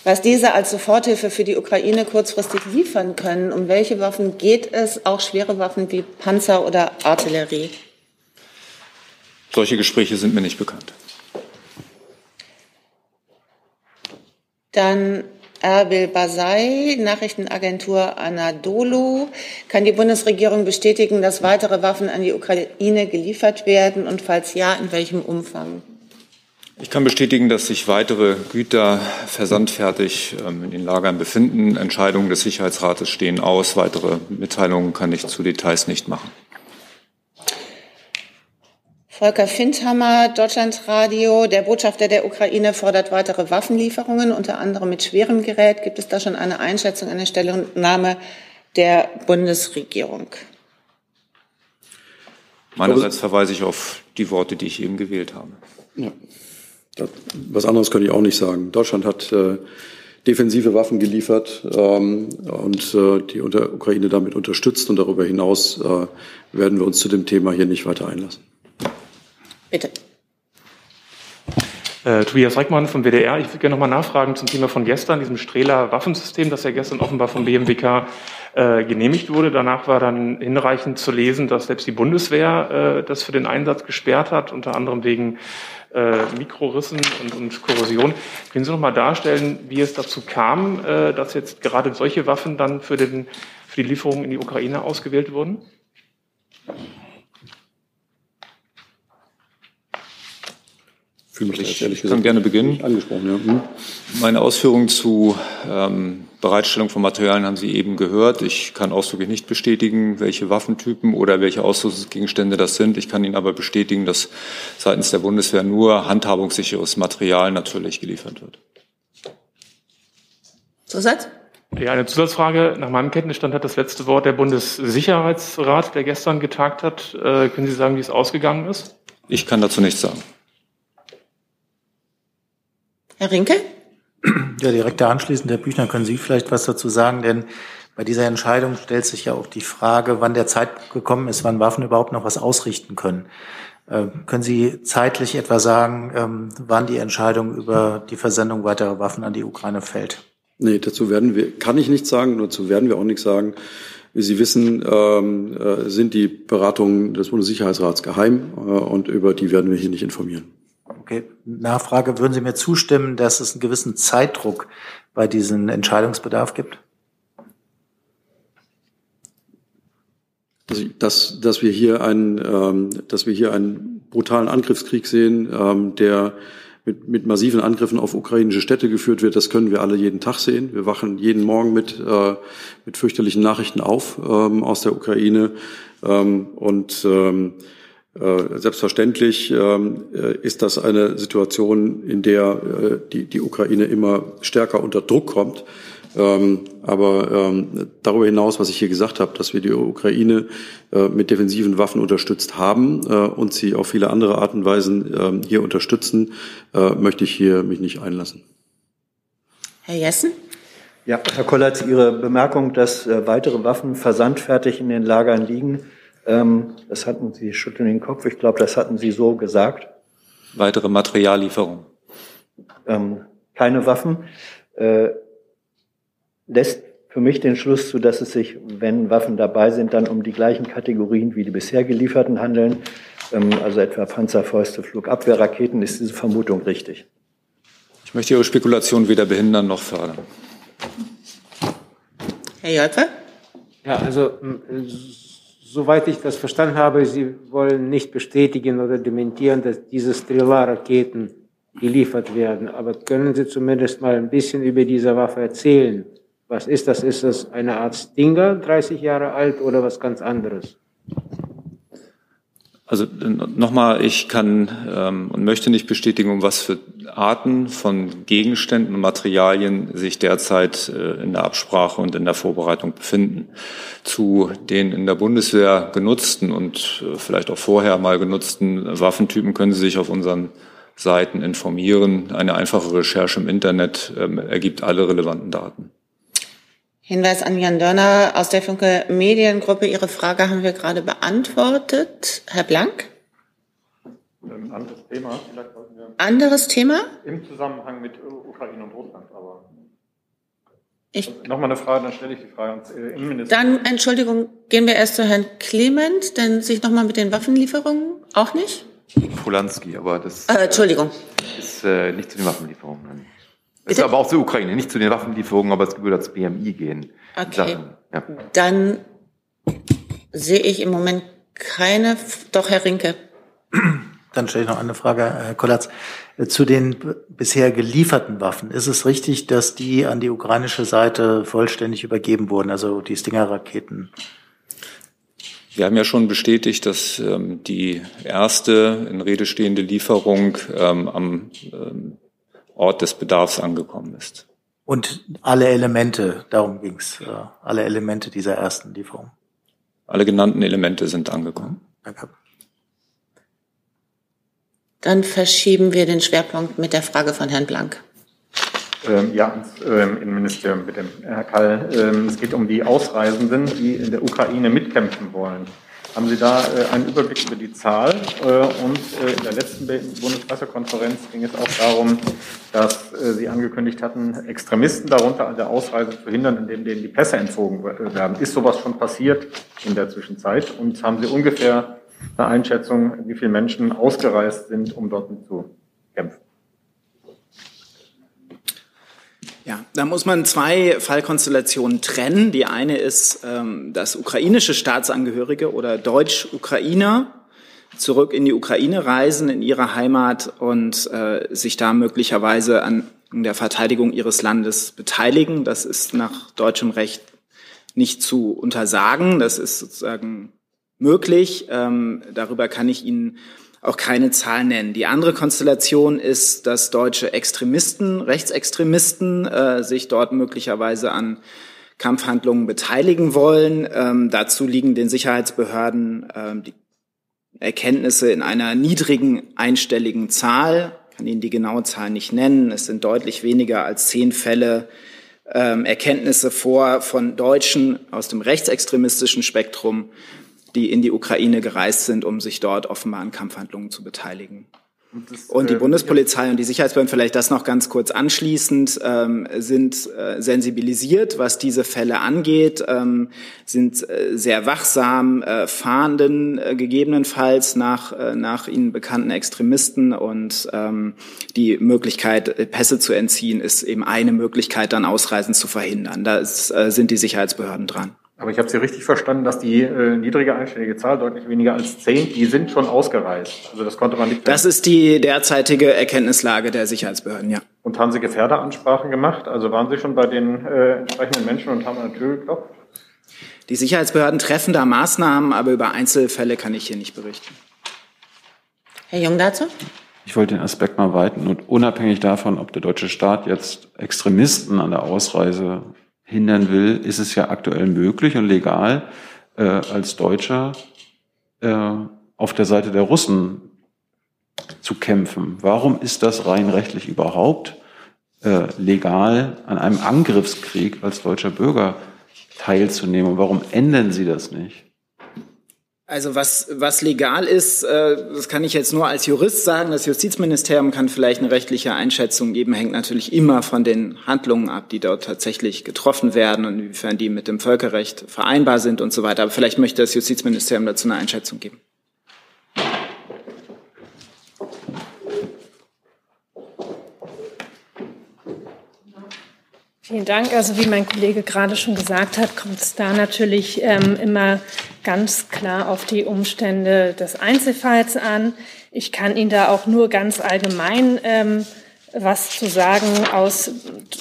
was diese als Soforthilfe für die Ukraine kurzfristig liefern können. Um welche Waffen geht es? Auch schwere Waffen wie Panzer oder Artillerie? Solche Gespräche sind mir nicht bekannt. Dann Erbil Basai, Nachrichtenagentur Anadolu. Kann die Bundesregierung bestätigen, dass weitere Waffen an die Ukraine geliefert werden und falls ja, in welchem Umfang? Ich kann bestätigen, dass sich weitere Güter versandfertig ähm, in den Lagern befinden. Entscheidungen des Sicherheitsrates stehen aus. Weitere Mitteilungen kann ich zu Details nicht machen. Volker Findhammer, Deutschlandradio. Der Botschafter der Ukraine fordert weitere Waffenlieferungen, unter anderem mit schwerem Gerät. Gibt es da schon eine Einschätzung, eine Stellungnahme der Bundesregierung? Meinerseits verweise ich auf die Worte, die ich eben gewählt habe. Ja. Was anderes kann ich auch nicht sagen. Deutschland hat äh, defensive Waffen geliefert ähm, und äh, die unter Ukraine damit unterstützt. Und darüber hinaus äh, werden wir uns zu dem Thema hier nicht weiter einlassen. Bitte. Äh, Tobias Reckmann vom WDR. Ich würde gerne nochmal nachfragen zum Thema von gestern, diesem Strehler Waffensystem, das ja gestern offenbar vom BMWK äh, genehmigt wurde. Danach war dann hinreichend zu lesen, dass selbst die Bundeswehr äh, das für den Einsatz gesperrt hat, unter anderem wegen äh, Mikrorissen und, und Korrosion. Können Sie noch mal darstellen, wie es dazu kam, äh, dass jetzt gerade solche Waffen dann für, den, für die Lieferung in die Ukraine ausgewählt wurden? Fühle mich ich ehrlich gesagt kann gerne beginnen. Angesprochen, ja. Hm. Meine Ausführungen zu ähm, Bereitstellung von Materialien haben Sie eben gehört. Ich kann ausdrücklich nicht bestätigen, welche Waffentypen oder welche Ausrüstungsgegenstände das sind. Ich kann Ihnen aber bestätigen, dass seitens der Bundeswehr nur handhabungssicheres Material natürlich geliefert wird. Zusatz? Ja, eine Zusatzfrage. Nach meinem Kenntnisstand hat das letzte Wort der Bundessicherheitsrat, der gestern getagt hat. Äh, können Sie sagen, wie es ausgegangen ist? Ich kann dazu nichts sagen. Herr Rinke? Ja, direkt da anschließend, Herr Büchner, können Sie vielleicht was dazu sagen? Denn bei dieser Entscheidung stellt sich ja auch die Frage, wann der Zeitpunkt gekommen ist, wann Waffen überhaupt noch was ausrichten können. Ähm, können Sie zeitlich etwa sagen, ähm, wann die Entscheidung über die Versendung weiterer Waffen an die Ukraine fällt? Nee, dazu werden wir, kann ich nichts sagen, dazu werden wir auch nichts sagen. Wie Sie wissen, ähm, äh, sind die Beratungen des Bundessicherheitsrats geheim äh, und über die werden wir hier nicht informieren. Okay, Nachfrage, würden Sie mir zustimmen, dass es einen gewissen Zeitdruck bei diesem Entscheidungsbedarf gibt? Dass, dass wir hier einen, ähm, dass wir hier einen brutalen Angriffskrieg sehen, ähm, der mit, mit massiven Angriffen auf ukrainische Städte geführt wird, das können wir alle jeden Tag sehen. Wir wachen jeden Morgen mit, äh, mit fürchterlichen Nachrichten auf ähm, aus der Ukraine. Ähm, und ähm, äh, selbstverständlich ähm, äh, ist das eine Situation, in der äh, die, die Ukraine immer stärker unter Druck kommt. Ähm, aber ähm, darüber hinaus, was ich hier gesagt habe, dass wir die Ukraine mit defensiven Waffen unterstützt haben und sie auf viele andere Art und Weisen hier unterstützen, möchte ich hier mich nicht einlassen. Herr Jessen? Ja, Herr Kollatz, Ihre Bemerkung, dass weitere Waffen versandfertig in den Lagern liegen, ähm, das hatten Sie, schütteln den Kopf, ich glaube, das hatten Sie so gesagt. Weitere Materiallieferung. Ähm, keine Waffen. Äh, lässt für mich den Schluss zu, dass es sich, wenn Waffen dabei sind, dann um die gleichen Kategorien wie die bisher gelieferten handeln. Ähm, also etwa Panzerfäuste, Flugabwehrraketen. Ist diese Vermutung richtig? Ich möchte Ihre Spekulation weder behindern noch fördern. Herr Jolpe? Ja, also soweit ich das verstanden habe, Sie wollen nicht bestätigen oder dementieren, dass diese Strela-Raketen geliefert werden. Aber können Sie zumindest mal ein bisschen über diese Waffe erzählen? Was ist das? Ist das eine Art Stinger, 30 Jahre alt oder was ganz anderes? Also nochmal, ich kann ähm, und möchte nicht bestätigen, um was für Arten von Gegenständen und Materialien sich derzeit äh, in der Absprache und in der Vorbereitung befinden. Zu den in der Bundeswehr genutzten und äh, vielleicht auch vorher mal genutzten Waffentypen können Sie sich auf unseren Seiten informieren. Eine einfache Recherche im Internet ähm, ergibt alle relevanten Daten. Hinweis an Jan Dörner aus der Funke Mediengruppe. Ihre Frage haben wir gerade beantwortet. Herr Blank? Ein anderes Thema. Vielleicht sollten wir anderes Thema? Im Zusammenhang mit Ukraine und Russland. Aber ich, Nochmal eine Frage, dann stelle ich die Frage ans äh, Innenminister. Dann, Entschuldigung, gehen wir erst zu Herrn Clement, denn sich nochmal mit den Waffenlieferungen auch nicht? Polanski, aber das äh, Entschuldigung. ist äh, nicht zu den Waffenlieferungen. Es ist aber auch zur Ukraine, nicht zu den Waffenlieferungen, aber es würde als BMI gehen. Okay. Ja. Dann sehe ich im Moment keine. Doch, Herr Rinke. Dann stelle ich noch eine Frage, Herr Kollatz. Zu den bisher gelieferten Waffen. Ist es richtig, dass die an die ukrainische Seite vollständig übergeben wurden, also die Stinger-Raketen? wir haben ja schon bestätigt, dass ähm, die erste in Rede stehende Lieferung ähm, am ähm, Ort des Bedarfs angekommen ist. Und alle Elemente, darum ging's, äh, alle Elemente dieser ersten Lieferung. Alle genannten Elemente sind angekommen. Danke. Dann verschieben wir den Schwerpunkt mit der Frage von Herrn Blank. Ähm, ja, ans ähm, Innenministerium mit dem Herr Kall. Ähm, es geht um die Ausreisenden, die in der Ukraine mitkämpfen wollen. Haben Sie da äh, einen Überblick über die Zahl? Äh, und äh, in der letzten Bundespressekonferenz ging es auch darum, dass Sie angekündigt hatten, Extremisten darunter an der Ausreise zu hindern, indem denen die Pässe entzogen werden. Ist sowas schon passiert in der Zwischenzeit? Und haben Sie ungefähr eine Einschätzung, wie viele Menschen ausgereist sind, um dort mitzukämpfen? Ja, da muss man zwei Fallkonstellationen trennen. Die eine ist, ähm, dass ukrainische Staatsangehörige oder Deutsch-Ukrainer zurück in die Ukraine reisen, in ihre Heimat und äh, sich da möglicherweise an der Verteidigung ihres Landes beteiligen. Das ist nach deutschem Recht nicht zu untersagen. Das ist sozusagen möglich. Ähm, darüber kann ich Ihnen auch keine Zahl nennen. Die andere Konstellation ist, dass deutsche Extremisten, Rechtsextremisten äh, sich dort möglicherweise an Kampfhandlungen beteiligen wollen. Ähm, dazu liegen den Sicherheitsbehörden ähm, die Erkenntnisse in einer niedrigen einstelligen Zahl. Ich kann Ihnen die genaue Zahl nicht nennen. Es sind deutlich weniger als zehn Fälle ähm, Erkenntnisse vor von Deutschen aus dem rechtsextremistischen Spektrum, die in die Ukraine gereist sind, um sich dort offenbar an Kampfhandlungen zu beteiligen. Und die äh, Bundespolizei und die Sicherheitsbehörden, vielleicht das noch ganz kurz anschließend, ähm, sind äh, sensibilisiert, was diese Fälle angeht, ähm, sind äh, sehr wachsam, äh, fahnden äh, gegebenenfalls nach, äh, nach ihnen bekannten Extremisten und ähm, die Möglichkeit, Pässe zu entziehen, ist eben eine Möglichkeit, dann Ausreisen zu verhindern. Da ist, äh, sind die Sicherheitsbehörden dran. Aber ich habe Sie richtig verstanden, dass die äh, niedrige einstellige Zahl, deutlich weniger als zehn, die sind schon ausgereist. Also das konnte man nicht. Das ist die derzeitige Erkenntnislage der Sicherheitsbehörden, ja. Und haben Sie Gefährderansprachen gemacht? Also waren Sie schon bei den äh, entsprechenden Menschen und haben an der Tür geklopft? Die Sicherheitsbehörden treffen da Maßnahmen, aber über Einzelfälle kann ich hier nicht berichten. Herr Jung dazu? Ich wollte den Aspekt mal weiten und unabhängig davon, ob der deutsche Staat jetzt Extremisten an der Ausreise hindern will, ist es ja aktuell möglich und legal, äh, als Deutscher äh, auf der Seite der Russen zu kämpfen. Warum ist das rein rechtlich überhaupt äh, legal, an einem Angriffskrieg als deutscher Bürger teilzunehmen? Und warum ändern Sie das nicht? Also was, was legal ist, äh, das kann ich jetzt nur als Jurist sagen. Das Justizministerium kann vielleicht eine rechtliche Einschätzung geben, hängt natürlich immer von den Handlungen ab, die dort tatsächlich getroffen werden und inwiefern die mit dem Völkerrecht vereinbar sind und so weiter. Aber vielleicht möchte das Justizministerium dazu eine Einschätzung geben. Vielen Dank. Also wie mein Kollege gerade schon gesagt hat, kommt es da natürlich ähm, immer ganz klar auf die Umstände des Einzelfalls an. Ich kann Ihnen da auch nur ganz allgemein ähm, was zu sagen aus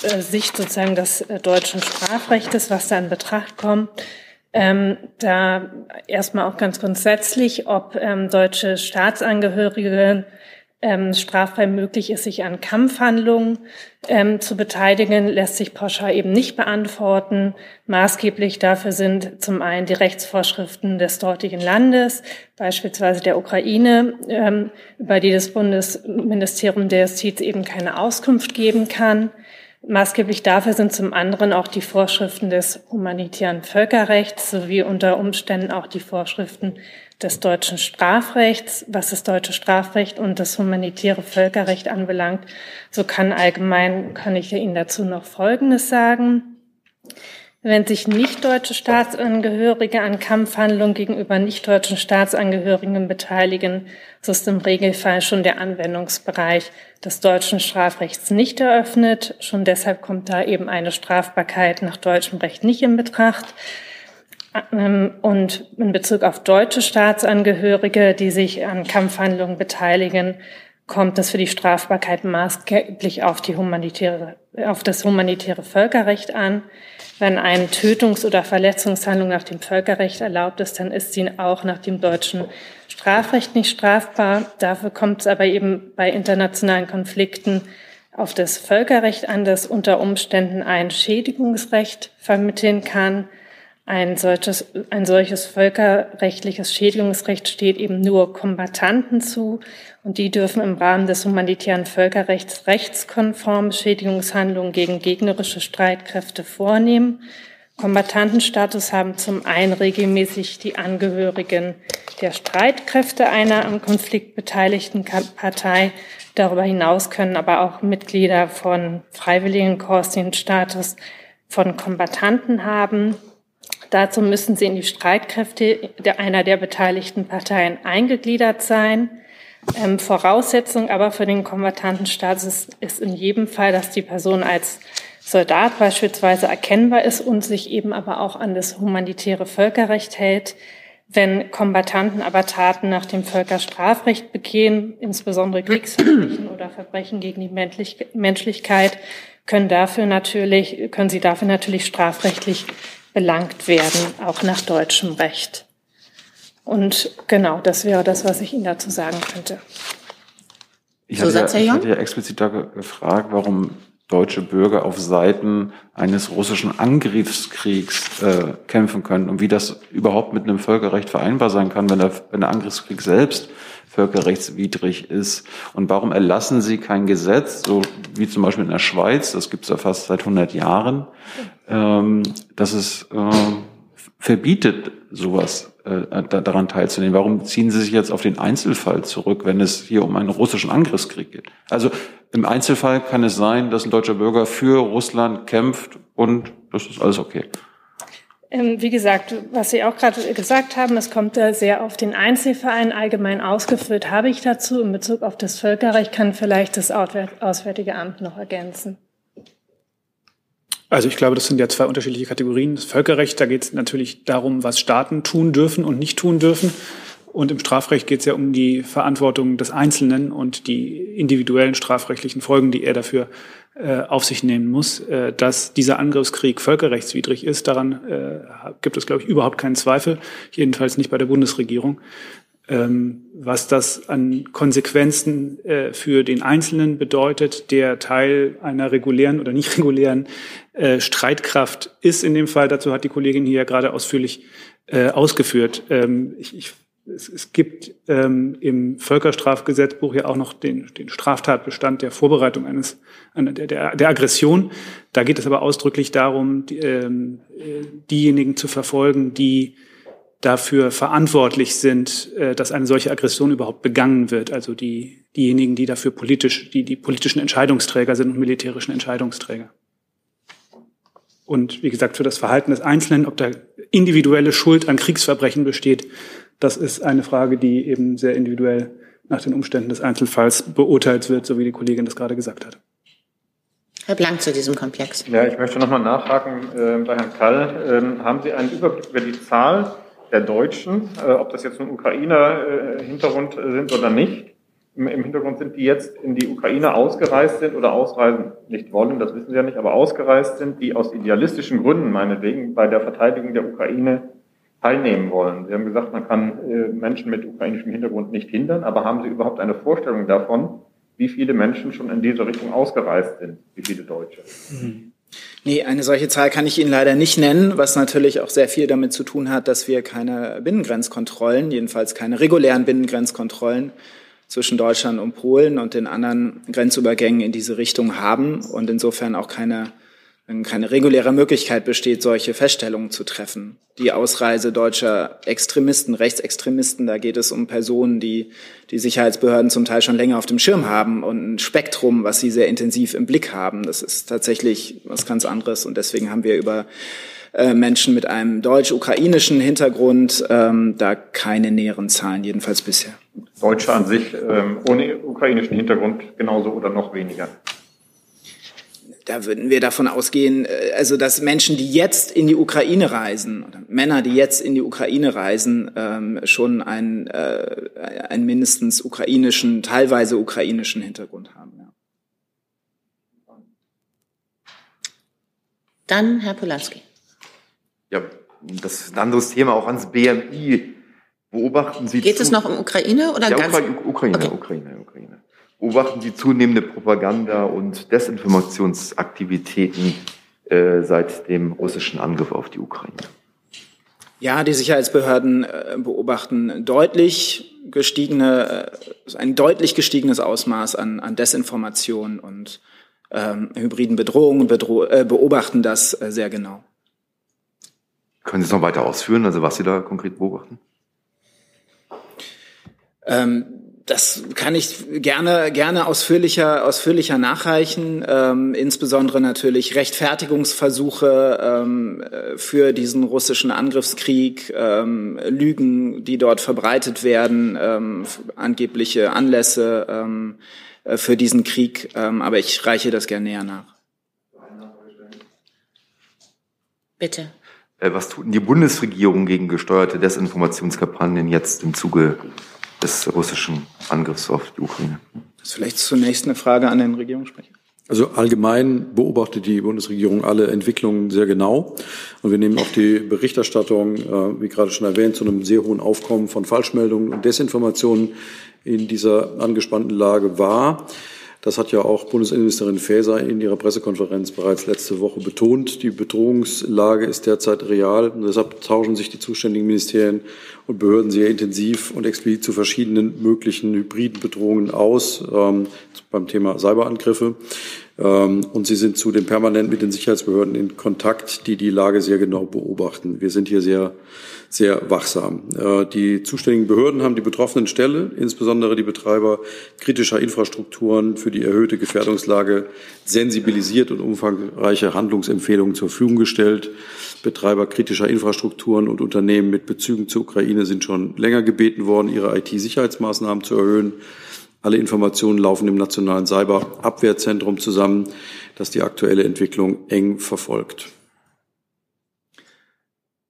äh, Sicht sozusagen des äh, deutschen Strafrechts, was da in Betracht kommt. Ähm, da erstmal auch ganz grundsätzlich, ob ähm, deutsche Staatsangehörige ähm, straffrei möglich ist, sich an Kampfhandlungen ähm, zu beteiligen, lässt sich pauschal eben nicht beantworten. Maßgeblich dafür sind zum einen die Rechtsvorschriften des dortigen Landes, beispielsweise der Ukraine, ähm, über die das Bundesministerium der Justiz eben keine Auskunft geben kann. Maßgeblich dafür sind zum anderen auch die Vorschriften des humanitären Völkerrechts sowie unter Umständen auch die Vorschriften des deutschen Strafrechts, was das deutsche Strafrecht und das humanitäre Völkerrecht anbelangt. So kann allgemein, kann ich Ihnen dazu noch Folgendes sagen. Wenn sich nicht-deutsche Staatsangehörige an Kampfhandlungen gegenüber nicht-deutschen Staatsangehörigen beteiligen, so ist im Regelfall schon der Anwendungsbereich des deutschen Strafrechts nicht eröffnet. Schon deshalb kommt da eben eine Strafbarkeit nach deutschem Recht nicht in Betracht. Ähm, und in Bezug auf deutsche Staatsangehörige, die sich an Kampfhandlungen beteiligen, kommt es für die Strafbarkeit maßgeblich auf, die humanitäre, auf das humanitäre Völkerrecht an. Wenn eine Tötungs- oder Verletzungshandlung nach dem Völkerrecht erlaubt ist, dann ist sie auch nach dem deutschen Strafrecht nicht strafbar. Dafür kommt es aber eben bei internationalen Konflikten auf das Völkerrecht an, das unter Umständen ein Schädigungsrecht vermitteln kann. Ein solches, ein solches völkerrechtliches Schädigungsrecht steht eben nur Kombattanten zu und die dürfen im Rahmen des humanitären Völkerrechts rechtskonform Schädigungshandlungen gegen gegnerische Streitkräfte vornehmen. Kombattantenstatus haben zum einen regelmäßig die Angehörigen der Streitkräfte einer am Konflikt beteiligten Partei. Darüber hinaus können aber auch Mitglieder von Freiwilligenkorps den Status von Kombattanten haben. Dazu müssen sie in die Streitkräfte einer der beteiligten Parteien eingegliedert sein. Ähm, Voraussetzung aber für den Kombattantenstatus ist in jedem Fall, dass die Person als Soldat beispielsweise erkennbar ist und sich eben aber auch an das humanitäre Völkerrecht hält. Wenn Kombattanten aber Taten nach dem Völkerstrafrecht begehen, insbesondere Kriegsverbrechen oder Verbrechen gegen die Menschlichkeit, können dafür natürlich, können sie dafür natürlich strafrechtlich belangt werden, auch nach deutschem Recht. Und genau, das wäre das, was ich Ihnen dazu sagen könnte. Ich hatte, ja, ich hatte ja explizit da gefragt, warum deutsche Bürger auf Seiten eines russischen Angriffskriegs äh, kämpfen können und wie das überhaupt mit einem Völkerrecht vereinbar sein kann, wenn der, wenn der Angriffskrieg selbst völkerrechtswidrig ist. Und warum erlassen Sie kein Gesetz, so wie zum Beispiel in der Schweiz, das gibt es ja fast seit 100 Jahren, ähm, dass es äh, verbietet, sowas äh, daran teilzunehmen? Warum ziehen Sie sich jetzt auf den Einzelfall zurück, wenn es hier um einen russischen Angriffskrieg geht? Also im Einzelfall kann es sein, dass ein deutscher Bürger für Russland kämpft und das ist alles okay. Ähm, wie gesagt, was Sie auch gerade gesagt haben, es kommt da sehr auf den Einzelverein allgemein ausgeführt, habe ich dazu. In Bezug auf das Völkerrecht kann vielleicht das Auswärtige Amt noch ergänzen. Also ich glaube, das sind ja zwei unterschiedliche Kategorien. Das Völkerrecht, da geht es natürlich darum, was Staaten tun dürfen und nicht tun dürfen. Und im Strafrecht geht es ja um die Verantwortung des Einzelnen und die individuellen strafrechtlichen Folgen, die er dafür äh, auf sich nehmen muss. Äh, dass dieser Angriffskrieg völkerrechtswidrig ist, daran äh, gibt es, glaube ich, überhaupt keinen Zweifel, jedenfalls nicht bei der Bundesregierung. Ähm, was das an Konsequenzen äh, für den Einzelnen bedeutet, der Teil einer regulären oder nicht regulären äh, Streitkraft ist in dem Fall. Dazu hat die Kollegin hier ja gerade ausführlich äh, ausgeführt. Ähm, ich, ich es, es gibt ähm, im Völkerstrafgesetzbuch ja auch noch den, den Straftatbestand der Vorbereitung eines der, der, der Aggression. Da geht es aber ausdrücklich darum, die, diejenigen zu verfolgen, die dafür verantwortlich sind, äh, dass eine solche Aggression überhaupt begangen wird. Also die, diejenigen, die dafür politisch, die die politischen Entscheidungsträger sind und militärischen Entscheidungsträger. Und wie gesagt, für das Verhalten des Einzelnen, ob da individuelle Schuld an Kriegsverbrechen besteht, das ist eine Frage, die eben sehr individuell nach den Umständen des Einzelfalls beurteilt wird, so wie die Kollegin das gerade gesagt hat. Herr Blank zu diesem Komplex. Ja, ich möchte nochmal nachhaken äh, bei Herrn Kall. Ähm, haben Sie einen Überblick über die Zahl der Deutschen, äh, ob das jetzt nun Ukrainer-Hintergrund äh, sind oder nicht? Im, Im Hintergrund sind die jetzt in die Ukraine ausgereist sind oder ausreisen nicht wollen, das wissen Sie ja nicht, aber ausgereist sind, die aus idealistischen Gründen meinetwegen bei der Verteidigung der Ukraine teilnehmen wollen. Sie haben gesagt, man kann äh, Menschen mit ukrainischem Hintergrund nicht hindern, aber haben Sie überhaupt eine Vorstellung davon, wie viele Menschen schon in diese Richtung ausgereist sind, wie viele Deutsche? Mhm. Nee, eine solche Zahl kann ich Ihnen leider nicht nennen, was natürlich auch sehr viel damit zu tun hat, dass wir keine Binnengrenzkontrollen, jedenfalls keine regulären Binnengrenzkontrollen zwischen Deutschland und Polen und den anderen Grenzübergängen in diese Richtung haben und insofern auch keine wenn keine reguläre Möglichkeit besteht, solche Feststellungen zu treffen. Die Ausreise deutscher Extremisten, Rechtsextremisten, da geht es um Personen, die die Sicherheitsbehörden zum Teil schon länger auf dem Schirm haben und ein Spektrum, was sie sehr intensiv im Blick haben. Das ist tatsächlich was ganz anderes und deswegen haben wir über äh, Menschen mit einem deutsch-ukrainischen Hintergrund ähm, da keine näheren Zahlen, jedenfalls bisher. Deutsche an sich ähm, ohne ukrainischen Hintergrund genauso oder noch weniger. Da würden wir davon ausgehen, äh, also dass Menschen, die jetzt in die Ukraine reisen, oder Männer, die jetzt in die Ukraine reisen, ähm, schon einen, äh, einen mindestens ukrainischen, teilweise ukrainischen Hintergrund haben. Ja. Dann Herr Polanski. Ja, das ist ein anderes Thema, auch ans BMI. Beobachten Sie Geht es noch um Ukraine oder ja, ganz? Ukraine, Ukraine, Okay. Ukraine, Ukraine. Beobachten Sie zunehmende Propaganda- und Desinformationsaktivitäten äh, seit dem russischen Angriff auf die Ukraine? Ja, die Sicherheitsbehörden äh, beobachten deutlich gestiegene, äh, ein deutlich gestiegenes Ausmaß an, an Desinformation und ähm, hybriden Bedrohungen, bedro äh, beobachten das sehr genau. Können Sie es noch weiter ausführen, also was Sie da konkret beobachten? Ähm, das kann ich gerne, gerne ausführlicher, ausführlicher nachreichen. Ähm, insbesondere natürlich Rechtfertigungsversuche ähm, äh, für diesen russischen Angriffskrieg, ähm, Lügen, die dort verbreitet werden, ähm, angebliche Anlässe ähm, äh, für diesen Krieg. Ähm, aber ich reiche das gerne näher nach. Bitte. Äh, was tut denn die Bundesregierung gegen gesteuerte Desinformationskampagnen jetzt im Zuge des russischen Angriffs auf die Ukraine? Das ist vielleicht zunächst eine Frage an den Regierungssprecher. Also allgemein beobachtet die Bundesregierung alle Entwicklungen sehr genau. Und wir nehmen auch die Berichterstattung, äh, wie gerade schon erwähnt, zu einem sehr hohen Aufkommen von Falschmeldungen und Desinformationen in dieser angespannten Lage wahr. Das hat ja auch Bundesinnenministerin Faeser in ihrer Pressekonferenz bereits letzte Woche betont. Die Bedrohungslage ist derzeit real und deshalb tauschen sich die zuständigen Ministerien und Behörden sehr intensiv und explizit zu verschiedenen möglichen hybriden Bedrohungen aus ähm, beim Thema Cyberangriffe. Ähm, und sie sind zudem permanent mit den Sicherheitsbehörden in Kontakt, die die Lage sehr genau beobachten. Wir sind hier sehr sehr wachsam. Äh, Die zuständigen Behörden haben die betroffenen Ställe, insbesondere die Betreiber kritischer Infrastrukturen, für die erhöhte Gefährdungslage sensibilisiert und umfangreiche Handlungsempfehlungen zur Verfügung gestellt. Betreiber kritischer Infrastrukturen und Unternehmen mit Bezügen zur Ukraine sind schon länger gebeten worden, ihre IT-Sicherheitsmaßnahmen zu erhöhen. Alle Informationen laufen im Nationalen Cyberabwehrzentrum zusammen, das die aktuelle Entwicklung eng verfolgt.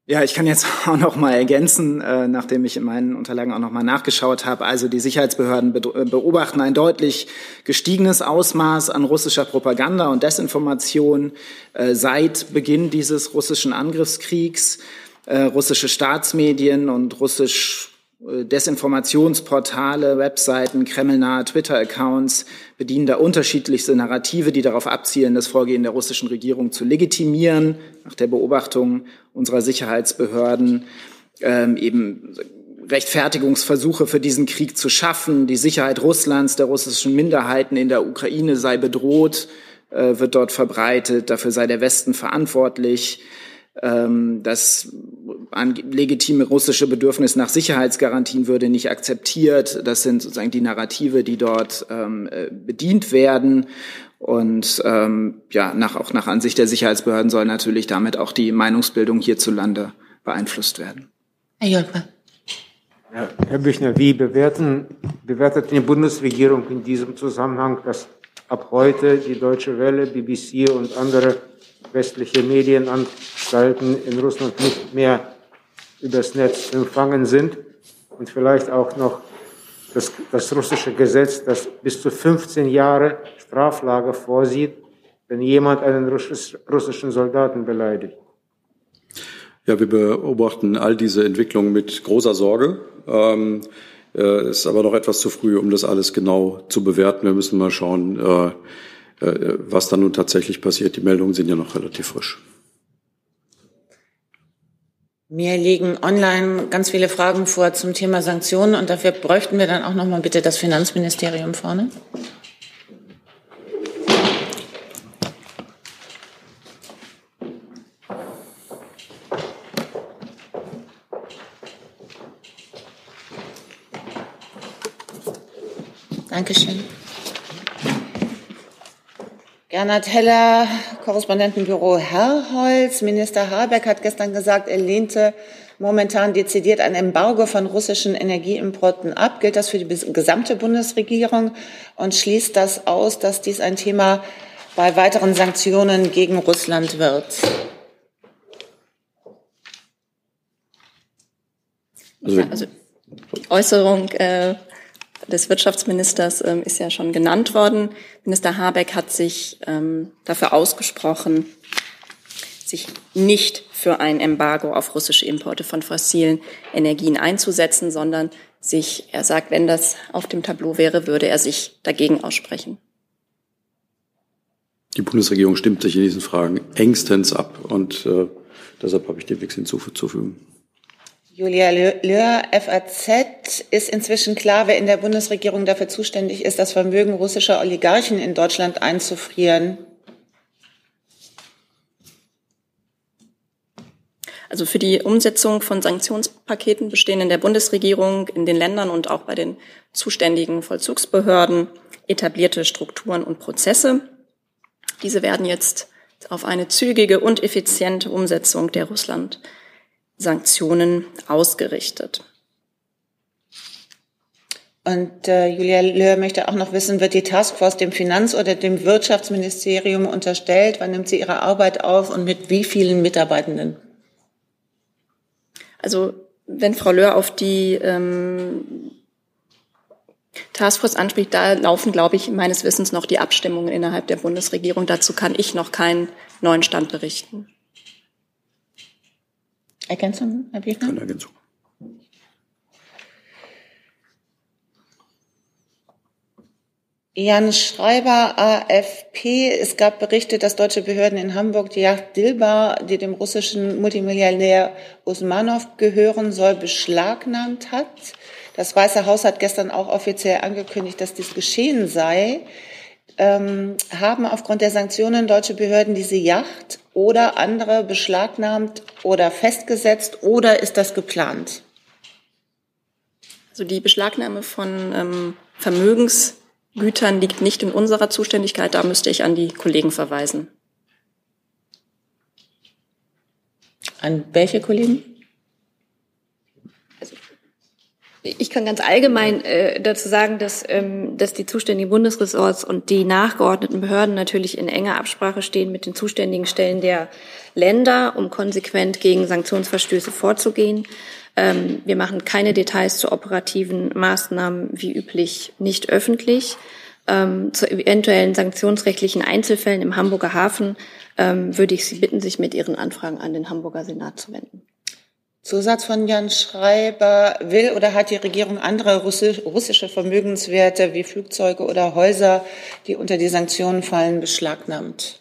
Ja, ich kann jetzt auch noch mal ergänzen, äh, nachdem ich in meinen Unterlagen auch noch mal nachgeschaut habe. Also die Sicherheitsbehörden äh, beobachten ein deutlich gestiegenes Ausmaß an russischer Propaganda und Desinformation äh, seit Beginn dieses russischen Angriffskriegs. Äh, russische Staatsmedien und russisch Desinformationsportale, Webseiten, kremlnahe Twitter-Accounts bedienen da unterschiedlichste Narrative, die darauf abzielen, das Vorgehen der russischen Regierung zu legitimieren, nach der Beobachtung unserer Sicherheitsbehörden ähm, eben Rechtfertigungsversuche für diesen Krieg zu schaffen. Die Sicherheit Russlands, der russischen Minderheiten in der Ukraine sei bedroht, äh, wird dort verbreitet. Dafür sei der Westen verantwortlich. Ähm, das an- legitime russische Bedürfnis nach Sicherheitsgarantien würde nicht akzeptiert. Das sind sozusagen die Narrative, die dort ähm, äh, bedient werden. Und ähm, ja, nach, auch nach Ansicht der Sicherheitsbehörden soll natürlich damit auch die Meinungsbildung hierzulande beeinflusst werden. Herr Jolpe. Ja, Herr Büchner, wie bewerten, bewertet die Bundesregierung in diesem Zusammenhang, dass ab heute die Deutsche Welle, BBC und andere westliche Medienanstalten in Russland nicht mehr übers Netz empfangen sind und vielleicht auch noch das, das russische Gesetz, das bis zu 15 Jahre Straflage vorsieht, wenn jemand einen russisch, russischen Soldaten beleidigt. Ja, wir beobachten all diese Entwicklungen mit großer Sorge. Ähm, äh, ist aber noch etwas zu früh, um das alles genau zu bewerten. Wir müssen mal schauen, äh, was dann nun tatsächlich passiert. Die Meldungen sind ja noch relativ frisch. Mir liegen online ganz viele Fragen vor zum Thema Sanktionen und dafür bräuchten wir dann auch noch mal bitte das Finanzministerium vorne. Dankeschön. Gernot Heller, Korrespondentenbüro Herrholz. Minister Habeck hat gestern gesagt, er lehnte momentan dezidiert ein Embargo von russischen Energieimporten ab. Gilt das für die gesamte Bundesregierung und schließt das aus, dass dies ein Thema bei weiteren Sanktionen gegen Russland wird? Also, also Äußerung äh, des Wirtschaftsministers ähm, ist ja schon genannt worden. Minister Habeck hat sich ähm, dafür ausgesprochen, sich nicht für ein Embargo auf russische Importe von fossilen Energien einzusetzen, sondern sich, er sagt, wenn das auf dem Tableau wäre, würde er sich dagegen aussprechen. Die Bundesregierung stimmt sich in diesen Fragen engstens ab und äh, deshalb habe ich dem nichts hinzuzufügen. Julia Löhr, FAZ, ist inzwischen klar, wer in der Bundesregierung dafür zuständig ist, das Vermögen russischer Oligarchen in Deutschland einzufrieren. Also für die Umsetzung von Sanktionspaketen bestehen in der Bundesregierung, in den Ländern und auch bei den zuständigen Vollzugsbehörden etablierte Strukturen und Prozesse. Diese werden jetzt auf eine zügige und effiziente Umsetzung der Russland-Sanktionen ausgerichtet. Und äh, Julia Löhr möchte auch noch wissen, wird die Taskforce dem Finanz- oder dem Wirtschaftsministerium unterstellt? Wann nimmt sie ihre Arbeit auf und mit wie vielen Mitarbeitenden? Also wenn Frau Löhr auf die ähm, Taskforce anspricht, da laufen, glaube ich, meines Wissens noch die Abstimmungen innerhalb der Bundesregierung. Dazu kann ich noch keinen neuen Stand berichten. Ergänzung, Herr Biefner? Keine Ergänzung. Jan Schreiber, AFP. Es gab Berichte, dass deutsche Behörden in Hamburg die Yacht Dilbar, die dem russischen Multimilliardär Usmanov gehören soll, beschlagnahmt hat. Das Weiße Haus hat gestern auch offiziell angekündigt, dass dies geschehen sei. Ähm, haben aufgrund der Sanktionen deutsche Behörden diese Yacht oder andere beschlagnahmt oder festgesetzt oder ist das geplant? Also die Beschlagnahme von ähm, Vermögens Gütern liegt nicht in unserer Zuständigkeit. Da müsste ich an die Kollegen verweisen. An welche Kollegen? Also, ich kann ganz allgemein äh, dazu sagen, dass, ähm, dass die zuständigen Bundesressorts und die nachgeordneten Behörden natürlich in enger Absprache stehen mit den zuständigen Stellen der Länder, um konsequent gegen Sanktionsverstöße vorzugehen. Ähm, wir machen keine Details zu operativen Maßnahmen wie üblich nicht öffentlich. Ähm, zu eventuellen sanktionsrechtlichen Einzelfällen im Hamburger Hafen ähm, würde ich Sie bitten, sich mit Ihren Anfragen an den Hamburger Senat zu wenden. Zusatz von Jan Schreiber. Will oder hat die Regierung andere russische Vermögenswerte wie Flugzeuge oder Häuser, die unter die Sanktionen fallen, beschlagnahmt?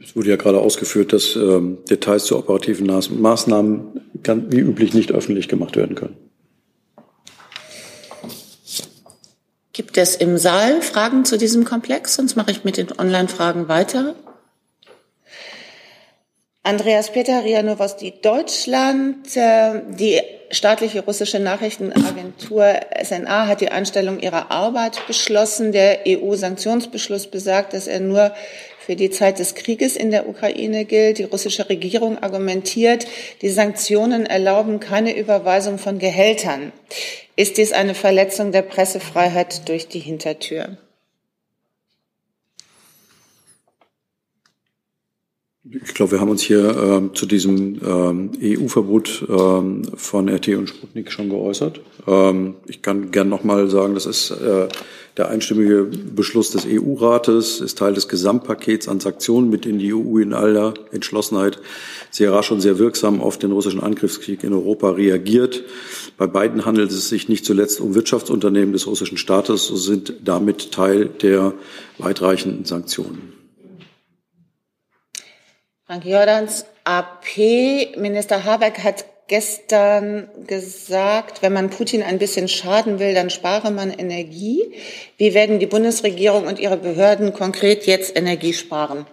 Es wurde ja gerade ausgeführt, dass ähm, Details zu operativen Maßnahmen wie üblich nicht öffentlich gemacht werden können. Gibt es im Saal Fragen zu diesem Komplex? Sonst mache ich mit den Online-Fragen weiter. Andreas Peter, RIA Novosti Deutschland. Äh, die staatliche russische Nachrichtenagentur SNA hat die Einstellung ihrer Arbeit beschlossen. Der EU-Sanktionsbeschluss besagt, dass er nur für die Zeit des Krieges in der Ukraine gilt. Die russische Regierung argumentiert, die Sanktionen erlauben keine Überweisung von Gehältern. Ist dies eine Verletzung der Pressefreiheit durch die Hintertür? Ich glaube, wir haben uns hier ähm, zu diesem ähm, EU-Verbot ähm, von RT und Sputnik schon geäußert. Ähm, ich kann gern noch mal sagen, das ist äh, der einstimmige Beschluss des EU-Rates, ist Teil des Gesamtpakets an Sanktionen, mit denen die EU in aller Entschlossenheit sehr rasch und sehr wirksam auf den russischen Angriffskrieg in Europa reagiert. Bei beiden handelt es sich nicht zuletzt um Wirtschaftsunternehmen des russischen Staates und sind damit Teil der weitreichenden Sanktionen. Frank Jordans, AP. Minister Habeck hat gestern gesagt, wenn man Putin ein bisschen schaden will, dann spare man Energie. Wie werden die Bundesregierung und ihre Behörden konkret jetzt Energie sparen?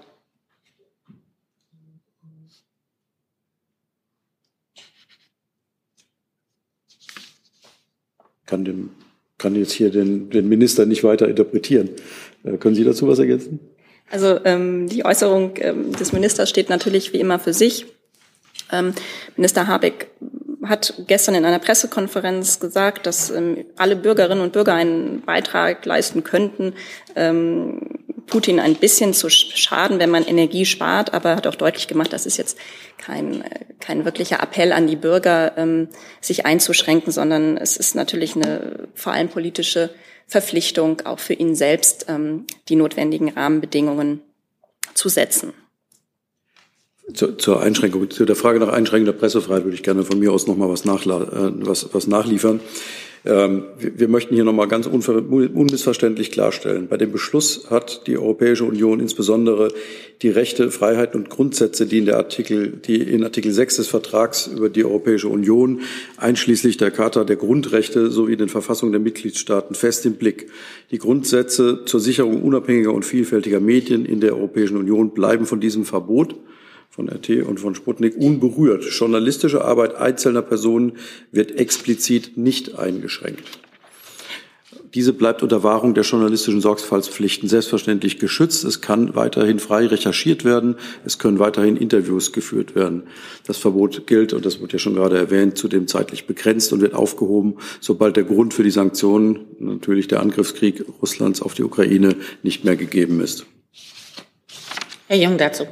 Kann, den, kann jetzt hier den, den Minister nicht weiter interpretieren. Äh, können Sie dazu was ergänzen? Also ähm, die Äußerung ähm, des Ministers steht natürlich wie immer für sich. Ähm, Minister Habeck hat gestern in einer Pressekonferenz gesagt, dass ähm, alle Bürgerinnen und Bürger einen Beitrag leisten könnten, ähm, Putin ein bisschen zu schaden, wenn man Energie spart, aber er hat auch deutlich gemacht, das ist jetzt kein, kein wirklicher Appell an die Bürger, ähm, sich einzuschränken, sondern es ist natürlich eine vor allem politische Verpflichtung, auch für ihn selbst ähm, die notwendigen Rahmenbedingungen zu setzen. Zur, zur Einschränkung, zu der Frage nach Einschränkung der Pressefreiheit würde ich gerne von mir aus noch mal was, nachla äh, was, was nachliefern. Ähm, wir, möchten hier noch mal ganz unmissverständlich klarstellen. Bei dem Beschluss hat die Europäische Union insbesondere die Rechte, Freiheiten und Grundsätze, die in der Artikel, die in Artikel 6 des Vertrags über die Europäische Union, einschließlich der Charta der Grundrechte sowie den Verfassungen der Mitgliedstaaten fest im Blick. Die Grundsätze zur Sicherung unabhängiger und vielfältiger Medien in der Europäischen Union bleiben von diesem Verbot von RT und von Sputnik unberührt. Journalistische Arbeit einzelner Personen wird explizit nicht eingeschränkt. Diese bleibt unter Wahrung der journalistischen Sorgfaltspflichten selbstverständlich geschützt. Es kann weiterhin frei recherchiert werden. Es können weiterhin Interviews geführt werden. Das Verbot gilt, und das wird ja schon gerade erwähnt, zudem zeitlich begrenzt und wird aufgehoben, sobald der Grund für die Sanktionen, natürlich der Angriffskrieg Russlands auf die Ukraine, nicht mehr gegeben ist. Herr Jung dazu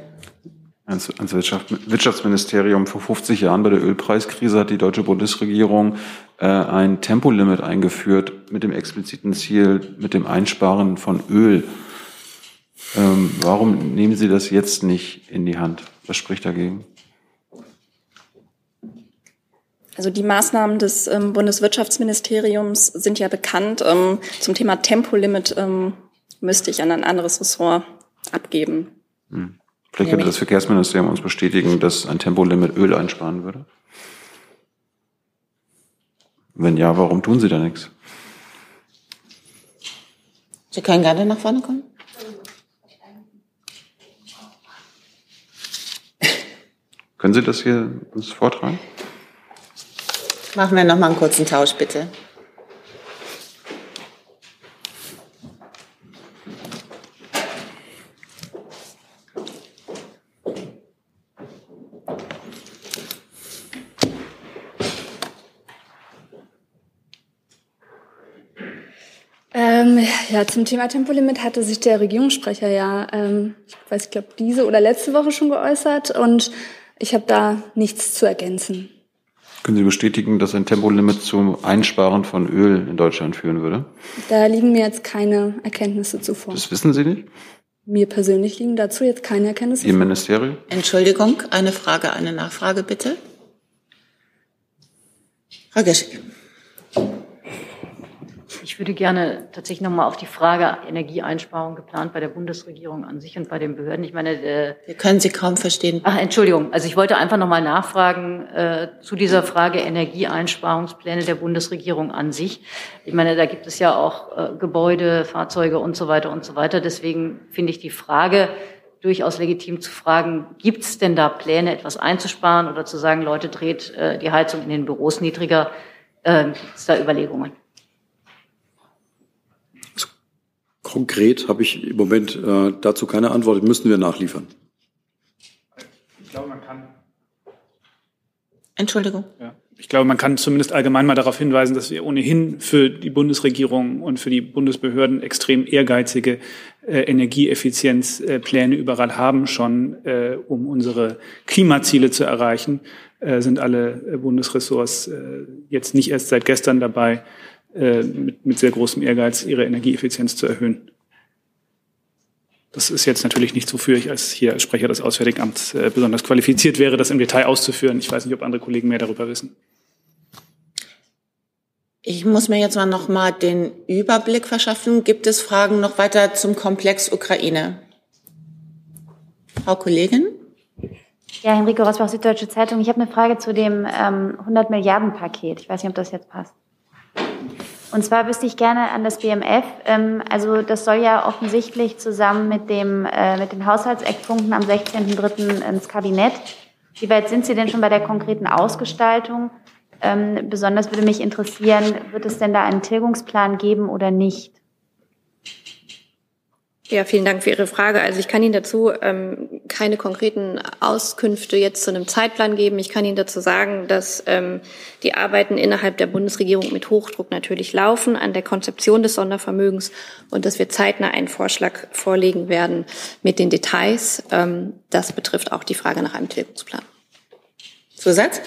ans, ans Wirtschaftsministerium. Vor 50 Jahren bei der Ölpreiskrise hat die deutsche Bundesregierung äh, ein Tempolimit eingeführt mit dem expliziten Ziel, mit dem Einsparen von Öl. Ähm, warum nehmen Sie das jetzt nicht in die Hand? Was spricht dagegen? Also die Maßnahmen des ähm, Bundeswirtschaftsministeriums sind ja bekannt. Ähm, zum Thema Tempolimit ähm, müsste ich an ein anderes Ressort abgeben. Hm. Vielleicht könnte das Verkehrsministerium uns bestätigen, dass ein Tempolimit Öl einsparen würde. Wenn ja, warum tun Sie da nichts? Sie können gerne nach vorne kommen. Können Sie das hier uns vortragen? Machen wir noch mal einen kurzen Tausch, bitte. Ähm, ja, zum Thema Tempolimit hatte sich der Regierungssprecher ja, ähm, ich weiß, ich glaube, diese oder letzte Woche schon geäußert und ich habe da nichts zu ergänzen. Können Sie bestätigen, dass ein Tempolimit zum Einsparen von Öl in Deutschland führen würde? Da liegen mir jetzt keine Erkenntnisse zuvor. Das wissen Sie nicht? Mir persönlich liegen dazu jetzt keine Erkenntnisse. Ihr Ministerium? Entschuldigung, eine Frage, eine Nachfrage bitte. Frau Geschig. Ich würde gerne tatsächlich nochmal auf die Frage Energieeinsparung geplant bei der Bundesregierung an sich und bei den Behörden. Ich meine, äh, wir können Sie kaum verstehen. Ach, Entschuldigung. Also ich wollte einfach nochmal nachfragen äh, zu dieser Frage Energieeinsparungspläne der Bundesregierung an sich. Ich meine, da gibt es ja auch äh, Gebäude, Fahrzeuge und so weiter und so weiter. Deswegen finde ich die Frage durchaus legitim zu fragen, gibt es denn da Pläne, etwas einzusparen oder zu sagen, Leute, dreht äh, die Heizung in den Büros niedriger? Äh, gibt es da Überlegungen? Konkret habe ich im Moment äh, dazu keine Antwort. Müssten wir nachliefern. Ich glaube, man kann. Entschuldigung. Ja. Ich glaube, man kann zumindest allgemein mal darauf hinweisen, dass wir ohnehin für die Bundesregierung und für die Bundesbehörden extrem ehrgeizige äh, Energieeffizienzpläne überall haben, schon äh, um unsere Klimaziele zu erreichen, äh, sind alle äh, Bundesressorts äh, jetzt nicht erst seit gestern dabei, äh, mit, mit sehr großem Ehrgeiz ihre Energieeffizienz zu erhöhen. Das ist jetzt natürlich nichts, wofür ich als hier als Sprecher des Auswärtigen Amts äh, besonders qualifiziert wäre, das im Detail auszuführen. Ich weiß nicht, ob andere Kollegen mehr darüber wissen. Ich muss mir jetzt mal noch mal den Überblick verschaffen. Gibt es Fragen noch weiter zum Komplex Ukraine? Frau Kollegin? Ja, Henrike Rosbach, Süddeutsche Zeitung. Ich habe eine Frage zu dem ähm, 100 Milliarden Paket. Ich weiß nicht, ob das jetzt passt. Und zwar wüsste ich gerne an das BMF. Ähm, also das soll ja offensichtlich zusammen mit, dem, äh, mit den Haushaltseckpunkten am 16.03. ins Kabinett. Wie weit sind Sie denn schon bei der konkreten Ausgestaltung? Ähm, besonders würde mich interessieren, wird es denn da einen Tilgungsplan geben oder nicht? Ja, vielen Dank für Ihre Frage. Also ich kann Ihnen dazu ähm, keine konkreten Auskünfte jetzt zu einem Zeitplan geben. Ich kann Ihnen dazu sagen, dass ähm, die Arbeiten innerhalb der Bundesregierung mit Hochdruck natürlich laufen an der Konzeption des Sondervermögens und dass wir zeitnah einen Vorschlag vorlegen werden mit den Details. Ähm, das betrifft auch die Frage nach einem Tilgungsplan. Zusatz?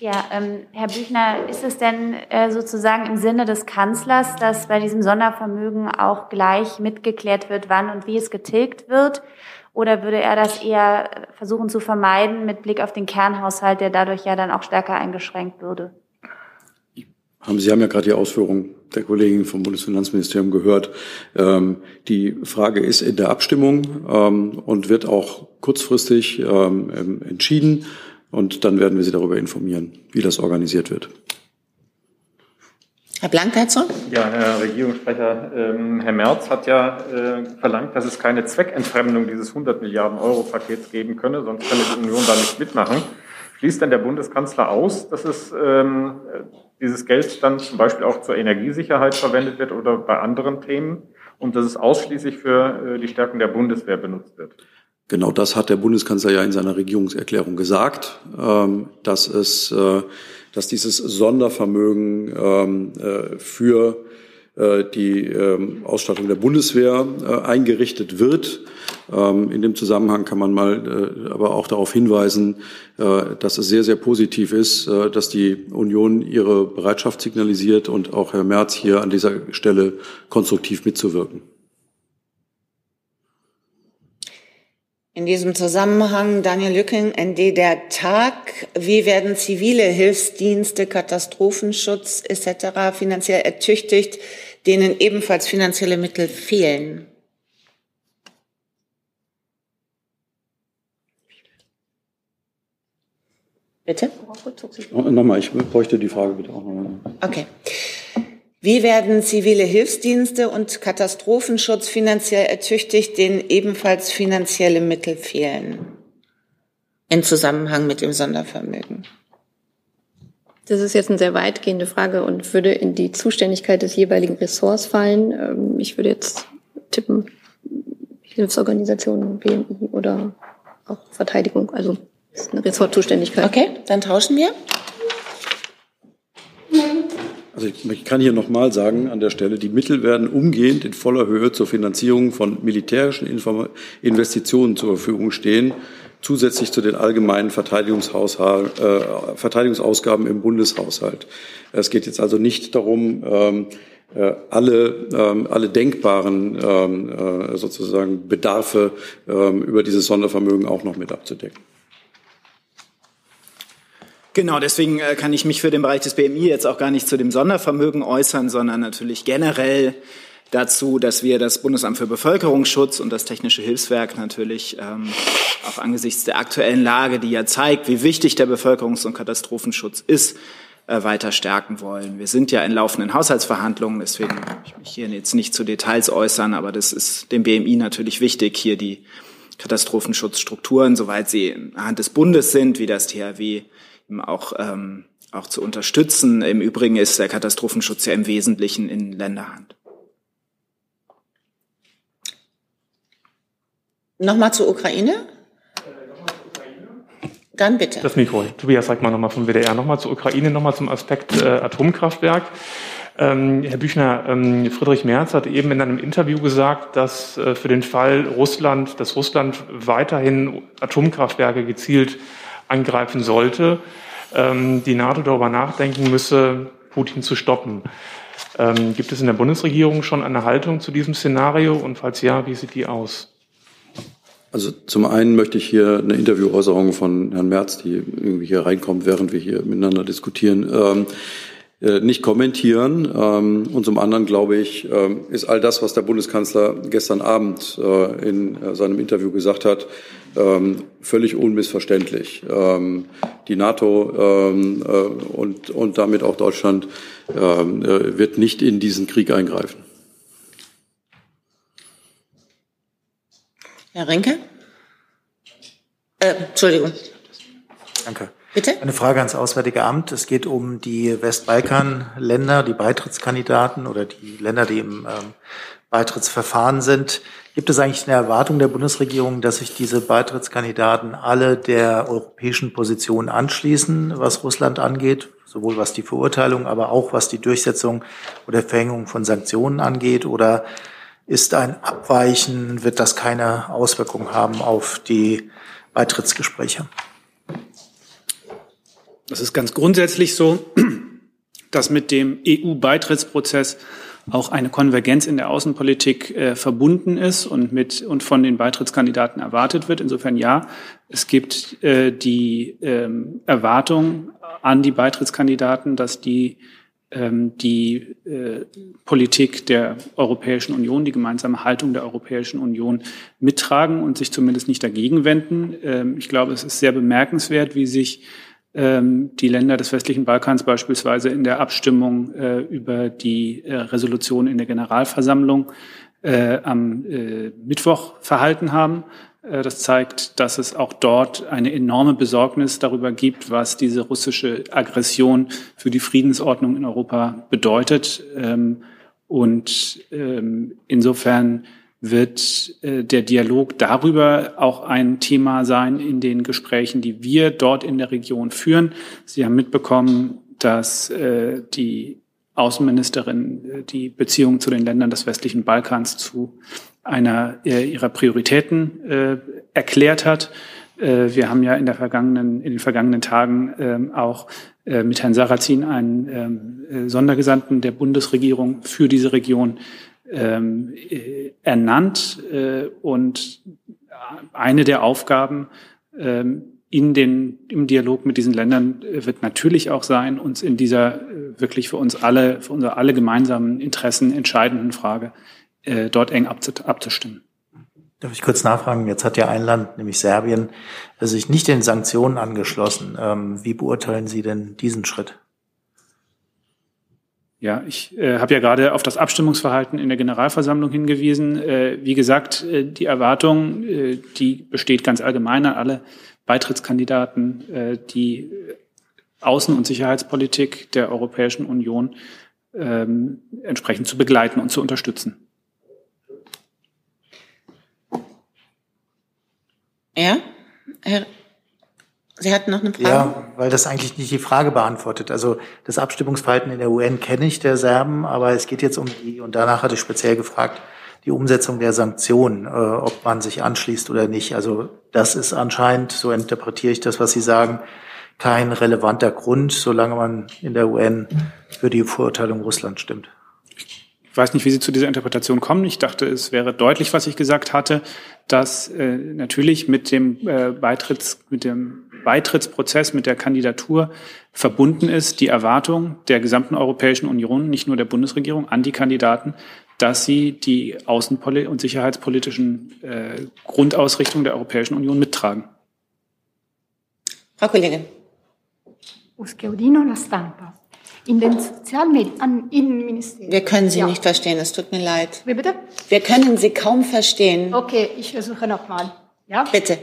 Ja, ähm, Herr Büchner, ist es denn äh, sozusagen im Sinne des Kanzlers, dass bei diesem Sondervermögen auch gleich mitgeklärt wird, wann und wie es getilgt wird? Oder würde er das eher versuchen zu vermeiden mit Blick auf den Kernhaushalt, der dadurch ja dann auch stärker eingeschränkt würde? Sie haben ja gerade die Ausführungen der Kollegin vom Bundesfinanzministerium gehört. Ähm, die Frage ist in der Abstimmung ähm, und wird auch kurzfristig ähm, entschieden. Und dann werden wir Sie darüber informieren, wie das organisiert wird. Herr Blank dazu? Ja, Herr Regierungssprecher, ähm, Herr Merz hat ja äh, verlangt, dass es keine Zweckentfremdung dieses 100 Milliarden Euro Pakets geben könne, sonst könne die Union da nicht mitmachen. Schließt denn der Bundeskanzler aus, dass es ähm, dieses Geld dann zum Beispiel auch zur Energiesicherheit verwendet wird oder bei anderen Themen und dass es ausschließlich für äh, die Stärkung der Bundeswehr benutzt wird? Genau das hat der Bundeskanzler ja in seiner Regierungserklärung gesagt, ähm, dass es, äh, dass dieses Sondervermögen ähm, äh, für äh, die ähm, Ausstattung der Bundeswehr eingerichtet wird. In dem Zusammenhang kann man mal aber auch darauf hinweisen, dass es sehr, sehr positiv ist, dass die Union ihre Bereitschaft signalisiert und auch Herr Merz hier an dieser Stelle konstruktiv mitzuwirken. In diesem Zusammenhang, Daniel Lücking, ND der Tag. Wie werden zivile Hilfsdienste, Katastrophenschutz etc. finanziell ertüchtigt, denen ebenfalls finanzielle Mittel fehlen? Bitte? Nochmal, ich bräuchte die Frage bitte auch nochmal. Okay. Wie werden zivile Hilfsdienste und Katastrophenschutz finanziell ertüchtigt, denen ebenfalls finanzielle Mittel fehlen? Im Zusammenhang mit dem Sondervermögen. Das ist jetzt eine sehr weitgehende Frage und würde in die Zuständigkeit des jeweiligen Ressorts fallen. Ähm, ich würde jetzt tippen, Hilfsorganisationen, BMI oder auch Verteidigung. Also ist eine Ressortzuständigkeit. Okay, dann tauschen wir. Also ich kann hier nochmal sagen an der Stelle, die Mittel werden umgehend in voller Höhe zur Finanzierung von militärischen Investitionen zur Verfügung stehen, zusätzlich zu den allgemeinen Verteidigungshaushalt, äh, Verteidigungsausgaben im Bundeshaushalt. Es geht jetzt also nicht darum, ähm, äh, alle, ähm, alle denkbaren ähm, äh, sozusagen Bedarfe ähm, über dieses Sondervermögen auch noch mit abzudecken. Genau, deswegen äh, kann ich mich für den Bereich des BMI jetzt auch gar nicht zu dem Sondervermögen äußern, sondern natürlich generell dazu, dass wir das Bundesamt für Bevölkerungsschutz und das Technische Hilfswerk natürlich ähm, auch angesichts der aktuellen Lage, die ja zeigt, wie wichtig der Bevölkerungs- und Katastrophenschutz ist, äh, weiter stärken wollen. Wir sind ja in laufenden Haushaltsverhandlungen, deswegen will ich mich hier jetzt nicht zu Details äußern, aber das ist dem BMI natürlich wichtig, hier die Katastrophenschutzstrukturen, soweit sie in der Hand des Bundes sind, wie das THW auch, ähm, auch zu unterstützen. Im Übrigen ist der Katastrophenschutz ja im Wesentlichen in Länderhand. Nochmal zur Ukraine? Dann bitte. Das Mikro. Tobias, sag mal nochmal vom WDR. Nochmal zur Ukraine, nochmal zum Aspekt äh, Atomkraftwerk. Ähm, Herr Büchner, ähm, Friedrich Merz hat eben in einem Interview gesagt, dass äh, für den Fall Russland, dass Russland weiterhin Atomkraftwerke gezielt angreifen sollte, ähm, die NATO darüber nachdenken müsse, Putin zu stoppen. Ähm, gibt es in der Bundesregierung schon eine Haltung zu diesem Szenario und falls ja, wie sieht die aus? Also zum einen möchte ich hier eine Interviewäußerung von Herrn Merz, die irgendwie hier reinkommt, während wir hier miteinander diskutieren, ähm, äh, nicht kommentieren. Ähm, und zum anderen, glaube ich, ähm, ist all das, was der Bundeskanzler gestern Abend äh, in äh, seinem Interview gesagt hat, ähm, völlig unmissverständlich. Die NATO und, und damit auch Deutschland wird nicht in diesen Krieg eingreifen. Herr Rinke? Äh, Entschuldigung. Danke. Bitte? Eine Frage ans Auswärtige Amt. Es geht um die Westbalkan-Länder, die Beitrittskandidaten oder die Länder, die im ähm, Beitrittsverfahren sind. Gibt es eigentlich eine Erwartung der Bundesregierung, dass sich diese Beitrittskandidaten alle der europäischen Position anschließen, was Russland angeht, sowohl was die Verurteilung, aber auch was die Durchsetzung oder Verhängung von Sanktionen angeht? Oder ist ein Abweichen, wird das keine Auswirkungen haben auf die Beitrittsgespräche? Das ist ganz grundsätzlich so, dass mit dem EU-Beitrittsprozess auch eine Konvergenz in der Außenpolitik äh, verbunden ist und mit und von den Beitrittskandidaten erwartet wird. Insofern ja, es gibt äh, die ähm, Erwartung an die Beitrittskandidaten, dass die ähm, die äh, Politik der Europäischen Union, die gemeinsame Haltung der Europäischen Union mittragen und sich zumindest nicht dagegen wenden. Ähm, ich glaube, es ist sehr bemerkenswert, wie sich die Länder des westlichen Balkans beispielsweise in der Abstimmung äh, über die äh, Resolution in der Generalversammlung äh, am äh, Mittwoch verhalten haben. Äh, das zeigt, dass es auch dort eine enorme Besorgnis darüber gibt, was diese russische Aggression für die Friedensordnung in Europa bedeutet. Ähm, und ähm, insofern wird äh, der Dialog darüber auch ein Thema sein in den Gesprächen, die wir dort in der Region führen. Sie haben mitbekommen, dass äh, die Außenministerin äh, die Beziehungen zu den Ländern des westlichen Balkans zu einer äh, ihrer Prioritäten äh, erklärt hat. Äh, wir haben ja in, der vergangenen, in den vergangenen Tagen ähm, auch äh, mit Herrn Sarrazin einen ähm, äh, Sondergesandten der Bundesregierung für diese Region ähm, äh, ernannt äh, und eine der Aufgaben ähm, in den, im Dialog mit diesen Ländern äh, wird natürlich auch sein, uns in dieser äh, wirklich für uns alle, für unsere alle gemeinsamen Interessen entscheidenden Frage äh, dort eng abzustimmen. Darf ich kurz nachfragen? Jetzt hat ja ein Land, nämlich Serbien, sich nicht den Sanktionen angeschlossen. Ähm, wie beurteilen Sie denn diesen Schritt? Ja, ich äh, habe ja gerade auf das Abstimmungsverhalten in der Generalversammlung hingewiesen. Äh, wie gesagt, äh, die Erwartung, äh, die besteht ganz allgemein an alle Beitrittskandidaten, äh, die Außen- und Sicherheitspolitik der Europäischen Union ähm, entsprechend zu begleiten und zu unterstützen. Ja, Herr Sie hatten noch eine Frage? Ja, weil das eigentlich nicht die Frage beantwortet. Also das Abstimmungsverhalten in der UN kenne ich der Serben, aber es geht jetzt um die, und danach hatte ich speziell gefragt, die Umsetzung der Sanktionen, äh, ob man sich anschließt oder nicht. Also das ist anscheinend, so interpretiere ich das, was Sie sagen, kein relevanter Grund, solange man in der UN für die Verurteilung Russlands stimmt. Ich weiß nicht, wie Sie zu dieser Interpretation kommen. Ich dachte, es wäre deutlich, was ich gesagt hatte, dass äh, natürlich mit dem äh, Beitritts, mit dem Beitrittsprozess, mit der Kandidatur verbunden ist, die Erwartung der gesamten Europäischen Union, nicht nur der Bundesregierung, an die Kandidaten, dass sie die außen- und sicherheitspolitischen äh, Grundausrichtungen der Europäischen Union mittragen. Frau Kollegin. Uskeudino La Stampa. In den Sozialmedien, Innenministerium. Wir können Sie ja. nicht verstehen, es tut mir leid. Wie bitte? Wir können Sie kaum verstehen. Okay, ich versuche nochmal. Ja? Bitte.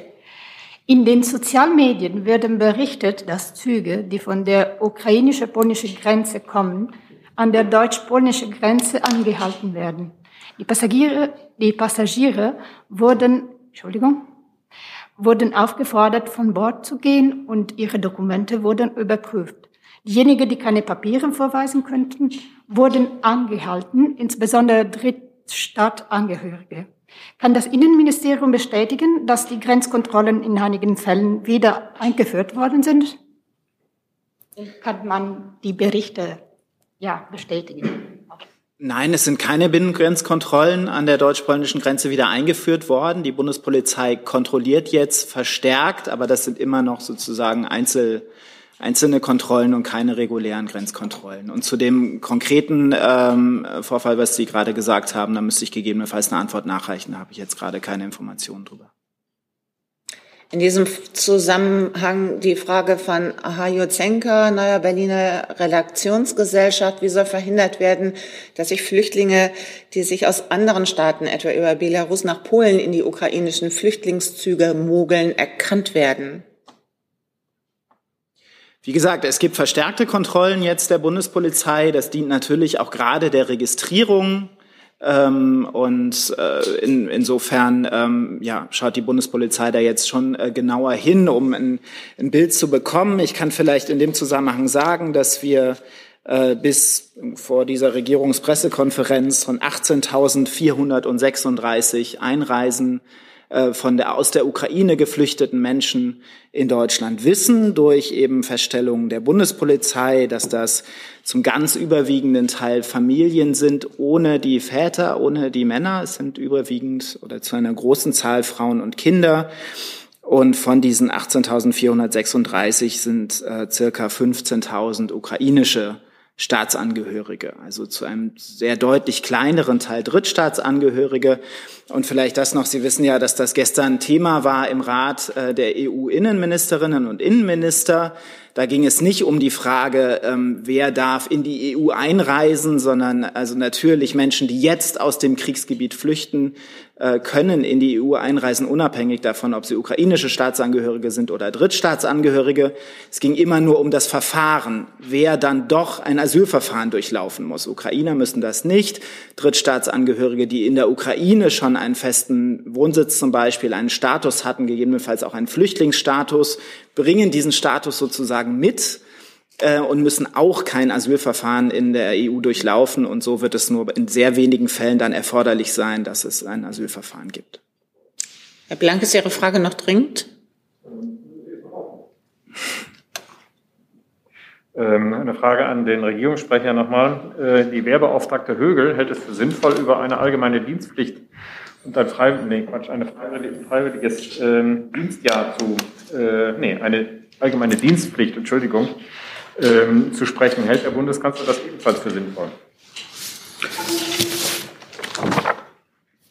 In den Sozialmedien werden berichtet, dass Züge, die von der ukrainisch-polnischen Grenze kommen, an der deutsch-polnischen Grenze angehalten werden. Die Passagiere, die Passagiere wurden, Entschuldigung, wurden aufgefordert, von Bord zu gehen und ihre Dokumente wurden überprüft. Diejenigen, die keine Papiere vorweisen könnten, wurden angehalten, insbesondere Drittstadtangehörige. Kann das Innenministerium bestätigen, dass die Grenzkontrollen in einigen Fällen wieder eingeführt worden sind? Kann man die Berichte ja, bestätigen? Nein, es sind keine Binnengrenzkontrollen an der deutsch-polnischen Grenze wieder eingeführt worden. Die Bundespolizei kontrolliert jetzt verstärkt, aber das sind immer noch sozusagen Einzel einzelne Kontrollen und keine regulären Grenzkontrollen. Und zu dem konkreten ähm, Vorfall, was Sie gerade gesagt haben, da müsste ich gegebenenfalls eine Antwort nachreichen. Da habe ich jetzt gerade keine Informationen drüber. In diesem Zusammenhang die Frage von Ahajo Zenker, neuer Berliner Redaktionsgesellschaft. Wie soll verhindert werden, dass sich Flüchtlinge, die sich aus anderen Staaten, etwa über Belarus nach Polen, in die ukrainischen Flüchtlingszüge mogeln, erkannt werden? Wie gesagt, es gibt verstärkte Kontrollen jetzt der Bundespolizei. Das dient natürlich auch gerade der Registrierung Ähm, und äh, in, insofern ähm, ja, schaut die Bundespolizei da jetzt schon äh, genauer hin, um ein, ein Bild zu bekommen. Ich kann vielleicht in dem Zusammenhang sagen, dass wir äh, bis vor dieser Regierungspressekonferenz von 18.436 Einreisen von der aus der Ukraine geflüchteten Menschen in Deutschland wissen, durch eben Feststellungen der Bundespolizei, dass das zum ganz überwiegenden Teil Familien sind ohne die Väter, ohne die Männer. Es sind überwiegend oder zu einer großen Zahl Frauen und Kinder. Und von diesen 18.436 sind äh, circa 15.000 ukrainische Staatsangehörige, also zu einem sehr deutlich kleineren Teil Drittstaatsangehörige. Und vielleicht das noch, Sie wissen ja, dass das gestern Thema war im Rat äh, der EU-Innenministerinnen und Innenminister. Da ging es nicht um die Frage, ähm, wer darf in die EU einreisen, sondern also natürlich Menschen, die jetzt aus dem Kriegsgebiet flüchten, können in die EU einreisen, unabhängig davon, ob sie ukrainische Staatsangehörige sind oder Drittstaatsangehörige. Es ging immer nur um das Verfahren, wer dann doch ein Asylverfahren durchlaufen muss. Ukrainer müssen das nicht. Drittstaatsangehörige, die in der Ukraine schon einen festen Wohnsitz zum Beispiel, einen Status hatten, gegebenenfalls auch einen Flüchtlingsstatus, bringen diesen Status sozusagen mit äh, und müssen auch kein Asylverfahren in der EU durchlaufen. Und so wird es nur in sehr wenigen Fällen dann erforderlich sein, dass es ein Asylverfahren gibt. Herr Blank, ist Ihre Frage noch dringend? Ähm, eine Frage an den Regierungssprecher nochmal. Äh, die Wehrbeauftragte Högel hält es für sinnvoll, über eine allgemeine Dienstpflicht und ein Freiwillig, nee, Quatsch, eine freiwilliges ähm, Dienstjahr zu, äh, nee, eine allgemeine Dienstpflicht, Entschuldigung, ähm, zu sprechen. Hält der Bundeskanzler das ebenfalls für sinnvoll?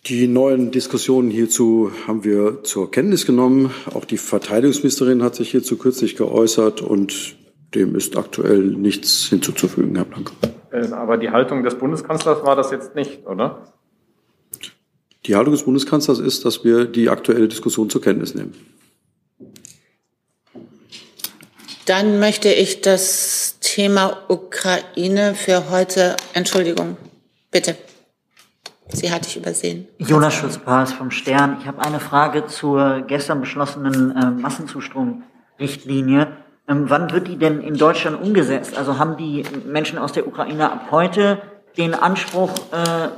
Die neuen Diskussionen hierzu haben wir zur Kenntnis genommen. Auch die Verteidigungsministerin hat sich hierzu kürzlich geäußert und dem ist aktuell nichts hinzuzufügen, Herr Blank. Äh, aber die Haltung des Bundeskanzlers war das jetzt nicht, oder? Die Haltung des Bundeskanzlers ist, dass wir die aktuelle Diskussion zur Kenntnis nehmen. Dann möchte ich das Thema Ukraine für heute, Entschuldigung, bitte. Sie hatte ich übersehen. Jonas Schulz-Paas vom Stern. Ich habe eine Frage zur gestern beschlossenen äh, Massenzustromrichtlinie. Ähm, wann wird die denn in Deutschland umgesetzt? Also haben die Menschen aus der Ukraine ab heute den Anspruch äh,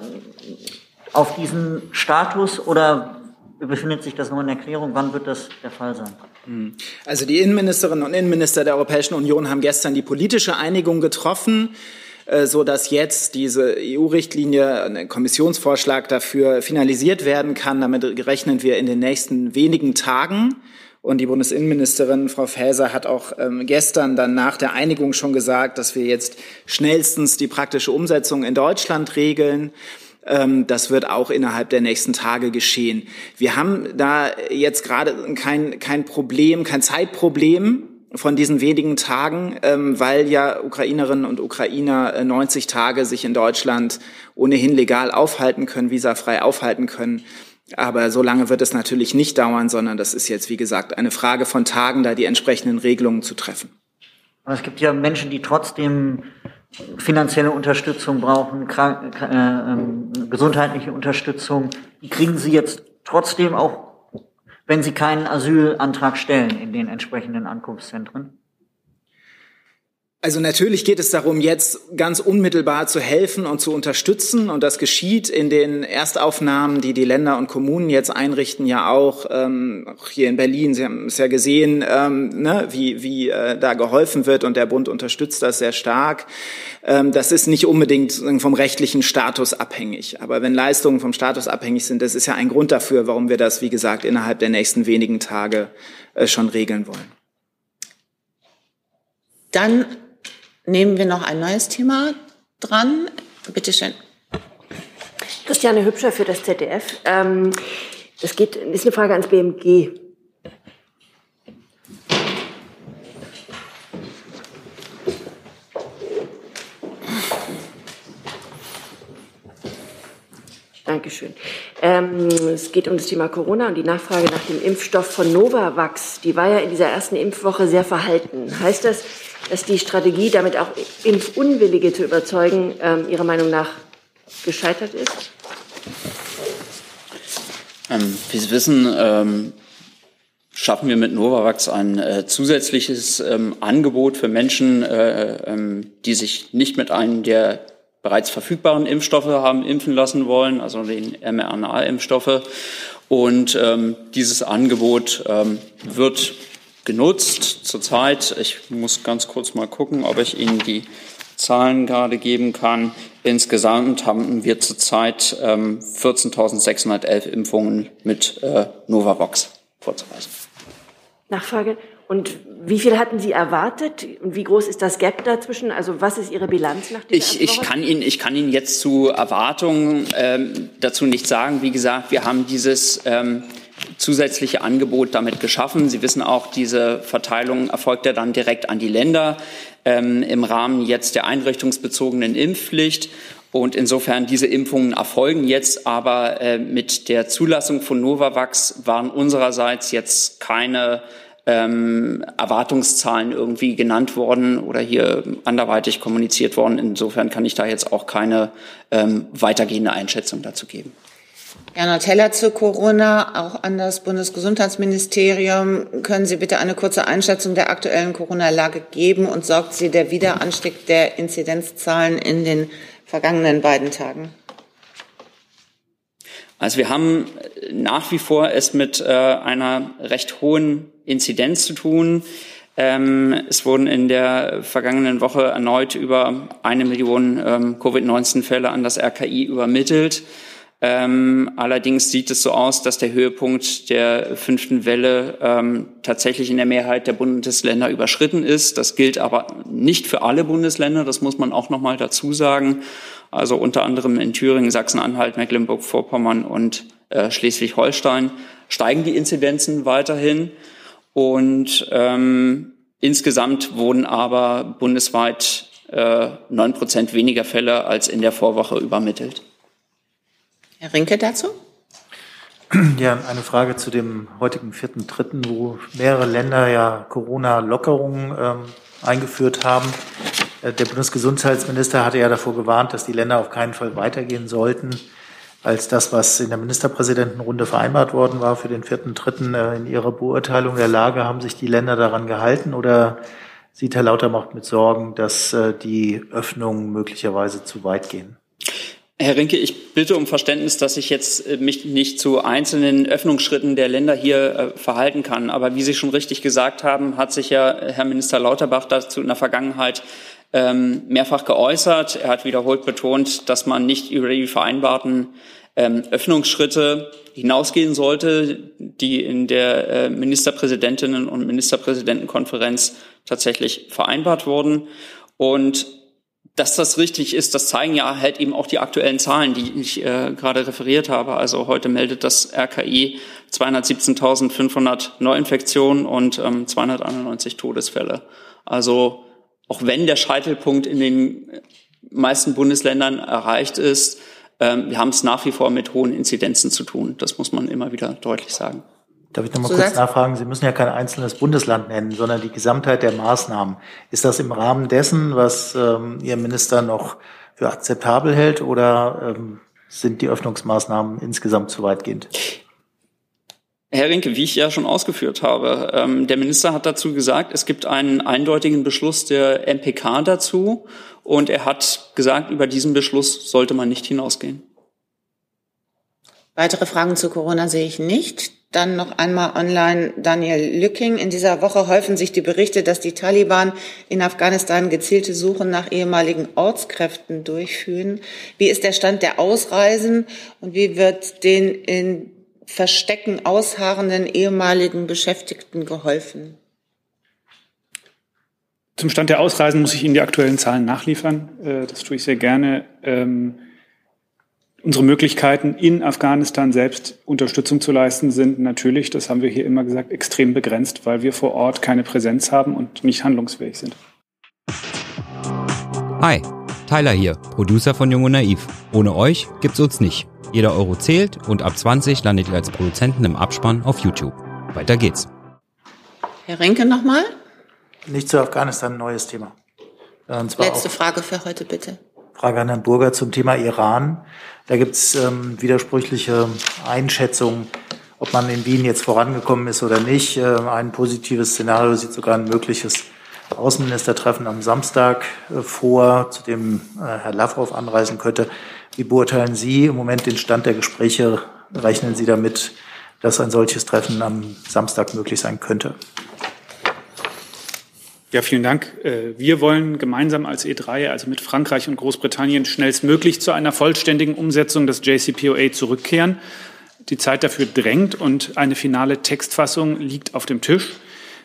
auf diesen Status oder befindet sich das nur in Erklärung? Wann wird das der Fall sein? Hm. Also die Innenministerinnen und Innenminister der Europäischen Union haben gestern die politische Einigung getroffen äh, so dass jetzt diese EU-Richtlinie, ein Kommissionsvorschlag dafür finalisiert werden kann. Damit rechnen wir in den nächsten wenigen Tagen. Und die Bundesinnenministerin Frau Faeser hat auch ähm, gestern dann nach der Einigung schon gesagt, dass wir jetzt schnellstens die praktische Umsetzung in Deutschland regeln. Ähm, das wird auch innerhalb der nächsten Tage geschehen. Wir haben da jetzt gerade kein, kein Problem, kein Zeitproblem von diesen wenigen Tagen, ähm, weil ja Ukrainerinnen und Ukrainer 90 äh, Tage sich in Deutschland ohnehin legal aufhalten können, visafrei aufhalten können. Aber so lange wird es natürlich nicht dauern, sondern das ist jetzt, wie gesagt, eine Frage von Tagen, da die entsprechenden Regelungen zu treffen. Aber es gibt ja Menschen, die trotzdem finanzielle Unterstützung brauchen, krank, äh, äh, gesundheitliche Unterstützung, die kriegen sie jetzt trotzdem auch, wenn sie keinen Asylantrag stellen in den entsprechenden Ankunftszentren? Also natürlich geht es darum, jetzt ganz unmittelbar zu helfen und zu unterstützen. Und das geschieht in den Erstaufnahmen, die die Länder und Kommunen jetzt einrichten, ja auch, ähm, auch hier in Berlin. Sie haben es ja gesehen, ähm, ne, wie, wie äh, da geholfen wird und der Bund unterstützt das sehr stark. Ähm, das ist nicht unbedingt vom rechtlichen Status abhängig. Aber wenn Leistungen vom Status abhängig sind, das ist ja ein Grund dafür, warum wir das, wie gesagt, innerhalb der nächsten wenigen Tage äh, schon regeln wollen. Dann nehmen wir noch ein neues Thema dran. Bitte schön. Christiane Hübscher für das ZDF. Ähm, das geht, ist eine Frage ans BMG. Dankeschön. Ähm, es geht um das Thema Corona und die Nachfrage nach dem Impfstoff von Novavax. Die war ja in dieser ersten Impfwoche sehr verhalten. Heißt das, dass die Strategie, damit auch Impfunwillige zu überzeugen, ähm, Ihrer Meinung nach gescheitert ist? Ähm, wie Sie wissen, ähm, schaffen wir mit Novavax ein äh, zusätzliches ähm, Angebot für Menschen, äh, ähm, die sich nicht mit einem der bereits verfügbaren Impfstoffe haben impfen lassen wollen, also den mRNA-Impfstoffe. Und ähm, dieses Angebot ähm, wird genutzt zurzeit. Ich muss ganz kurz mal gucken, ob ich Ihnen die Zahlen gerade geben kann. Insgesamt haben wir zurzeit ähm, 14.611 Impfungen mit äh, Novavax vorzuweisen. Nachfrage. Und wie viel hatten Sie erwartet? Und wie groß ist das Gap dazwischen? Also was ist Ihre Bilanz nach dieser ich, ich kann Ihnen Ich kann Ihnen jetzt zu Erwartungen ähm, dazu nicht sagen. Wie gesagt, wir haben dieses ähm, zusätzliche Angebot damit geschaffen. Sie wissen auch, diese Verteilung erfolgt ja dann direkt an die Länder ähm, im Rahmen jetzt der einrichtungsbezogenen Impfpflicht. Und insofern diese Impfungen erfolgen jetzt, aber äh, mit der Zulassung von Novavax waren unsererseits jetzt keine ähm, Erwartungszahlen irgendwie genannt worden oder hier anderweitig kommuniziert worden. Insofern kann ich da jetzt auch keine ähm, weitergehende Einschätzung dazu geben. Gernot Teller zu Corona, auch an das Bundesgesundheitsministerium. Können Sie bitte eine kurze Einschätzung der aktuellen Corona-Lage geben und sorgt sie der Wiederanstieg der Inzidenzzahlen in den vergangenen beiden Tagen? Also wir haben nach wie vor es mit äh, einer recht hohen Inzidenz zu tun. Ähm, es wurden in der vergangenen Woche erneut über eine Million ähm, Covid-19-Fälle an das RKI übermittelt. Ähm, allerdings sieht es so aus, dass der Höhepunkt der fünften Welle ähm, tatsächlich in der Mehrheit der Bundesländer überschritten ist. Das gilt aber nicht für alle Bundesländer, das muss man auch noch mal dazu sagen. Also unter anderem in Thüringen, Sachsen-Anhalt, Mecklenburg-Vorpommern und äh, Schleswig-Holstein steigen die Inzidenzen weiterhin. Und ähm, insgesamt wurden aber bundesweit neun äh, Prozent weniger Fälle als in der Vorwoche übermittelt. Herr Rinke dazu? Ja, eine Frage zu dem heutigen vierten Dritten, wo mehrere Länder ja Corona-Lockerungen ähm, eingeführt haben. Äh, der Bundesgesundheitsminister hatte ja davor gewarnt, dass die Länder auf keinen Fall weitergehen sollten als das, was in der Ministerpräsidentenrunde vereinbart worden war für den vierten Dritten. Äh, in Ihrer Beurteilung der Lage haben sich die Länder daran gehalten oder sieht Herr Lautermacht mit Sorgen, dass äh, die Öffnungen möglicherweise zu weit gehen? Herr Rinke, ich bitte um Verständnis, dass ich jetzt äh, mich nicht zu einzelnen Öffnungsschritten der Länder hier verhalten kann. Aber wie Sie schon richtig gesagt haben, hat sich ja Herr Minister Lauterbach dazu in der Vergangenheit ähm, mehrfach geäußert. Er hat wiederholt betont, dass man nicht über die vereinbarten ähm, Öffnungsschritte hinausgehen sollte, die in der äh, Ministerpräsidentinnen und Ministerpräsidentenkonferenz tatsächlich vereinbart wurden. Und dass das richtig ist, das zeigen ja halt eben auch die aktuellen Zahlen, die ich äh, gerade referiert habe. Also heute meldet das RKI 217.500 Neuinfektionen und ähm, 291 Todesfälle. Also auch wenn der Scheitelpunkt in den meisten Bundesländern erreicht ist, ähm, wir haben es nach wie vor mit hohen Inzidenzen zu tun. Das muss man immer wieder deutlich sagen. Darf ich noch mal so kurz nachfragen? Sie müssen ja kein einzelnes Bundesland nennen, sondern die Gesamtheit der Maßnahmen. Ist das im Rahmen dessen, was ähm, Ihr Minister noch für akzeptabel hält, oder ähm, sind die Öffnungsmaßnahmen insgesamt zu weitgehend? Herr Rinke, wie ich ja schon ausgeführt habe, ähm, der Minister hat dazu gesagt, es gibt einen eindeutigen Beschluss der MPK dazu und er hat gesagt, über diesen Beschluss sollte man nicht hinausgehen. Weitere Fragen zu Corona sehe ich nicht. Dann noch einmal online Daniel Lücking. In dieser Woche häufen sich die Berichte, dass die Taliban in Afghanistan gezielte Suchen nach ehemaligen Ortskräften durchführen. Wie ist der Stand der Ausreisen und wie wird den in Verstecken ausharrenden ehemaligen Beschäftigten geholfen? Zum Stand der Ausreisen muss ich Ihnen die aktuellen Zahlen nachliefern. Äh, das tue ich sehr gerne. Unsere Möglichkeiten in Afghanistan selbst Unterstützung zu leisten sind natürlich, das haben wir hier immer gesagt, extrem begrenzt, weil wir vor Ort keine Präsenz haben und nicht handlungsfähig sind. Hi, Tyler hier, Producer von Jung und Naiv. Ohne euch gibt's uns nicht. Jeder Euro zählt und ab 20 landet ihr als Produzenten im Abspann auf YouTube. Weiter geht's. Herr Renke nochmal? Nicht zu Afghanistan, ein neues Thema. Letzte Frage für heute bitte. Frage an Herrn Burger zum Thema Iran. Da gibt es ähm, widersprüchliche Einschätzungen, ob man in Wien jetzt vorangekommen ist oder nicht. Äh, ein positives Szenario sieht sogar ein mögliches Außenministertreffen am Samstag äh, vor, zu dem äh, Herr Lavrov anreisen könnte. Wie beurteilen Sie im Moment den Stand der Gespräche? Rechnen Sie damit, dass ein solches Treffen am Samstag möglich sein könnte? Ja, vielen Dank. Äh, wir wollen gemeinsam als E3, also mit Frankreich und Großbritannien, schnellstmöglich zu einer vollständigen Umsetzung des JCPOA zurückkehren. Die Zeit dafür drängt und eine finale Textfassung liegt auf dem Tisch.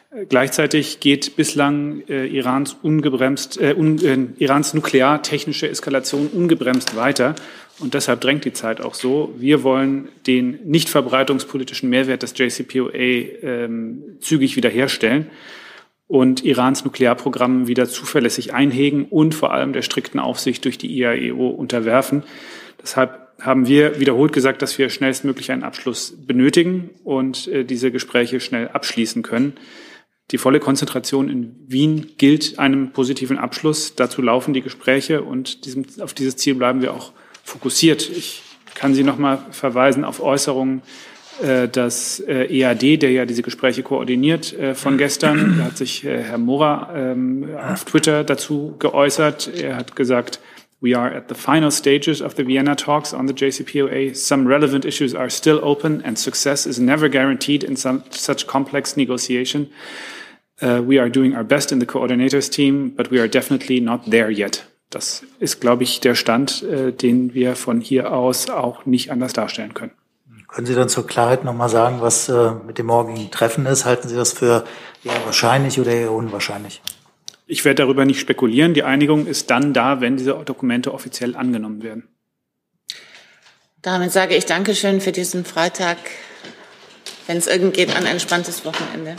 Äh, gleichzeitig geht bislang äh, Irans, ungebremst, äh, un, äh, Irans nukleartechnische Eskalation ungebremst weiter. Und deshalb drängt die Zeit auch so. Wir wollen den nicht verbreitungspolitischen Mehrwert des JCPOA ähm, zügig wiederherstellen und Irans Nuklearprogramm wieder zuverlässig einhegen und vor allem der strikten Aufsicht durch die IAEO unterwerfen. Deshalb haben wir wiederholt gesagt, dass wir schnellstmöglich einen Abschluss benötigen und äh, diese Gespräche schnell abschließen können. Die volle Konzentration in Wien gilt einem positiven Abschluss. Dazu laufen die Gespräche und diesem, auf dieses Ziel bleiben wir auch fokussiert. Ich kann Sie noch mal verweisen auf Äußerungen das äh, EAD, der ja diese Gespräche koordiniert, äh, von gestern. Da hat sich Herr Mora ähm, auf Twitter dazu geäußert. Er hat gesagt, We are at the final stages of the Vienna talks on the JCPOA. Some relevant issues are still open, and success is never guaranteed in some, such complex negotiation. Uh, we are doing our best in the coordinators team, but we are definitely not there yet. Das ist, glaube ich, der Stand, äh, den wir von hier aus auch nicht anders darstellen können. Können Sie dann zur Klarheit nochmal sagen, was äh, mit dem morgigen Treffen ist? Halten Sie das für eher wahrscheinlich oder eher unwahrscheinlich? Ich werde darüber nicht spekulieren. Die Einigung ist dann da, wenn diese Dokumente offiziell angenommen werden. Damit sage ich Dankeschön für diesen Freitag. Wenn es irgend geht, ein entspanntes Wochenende.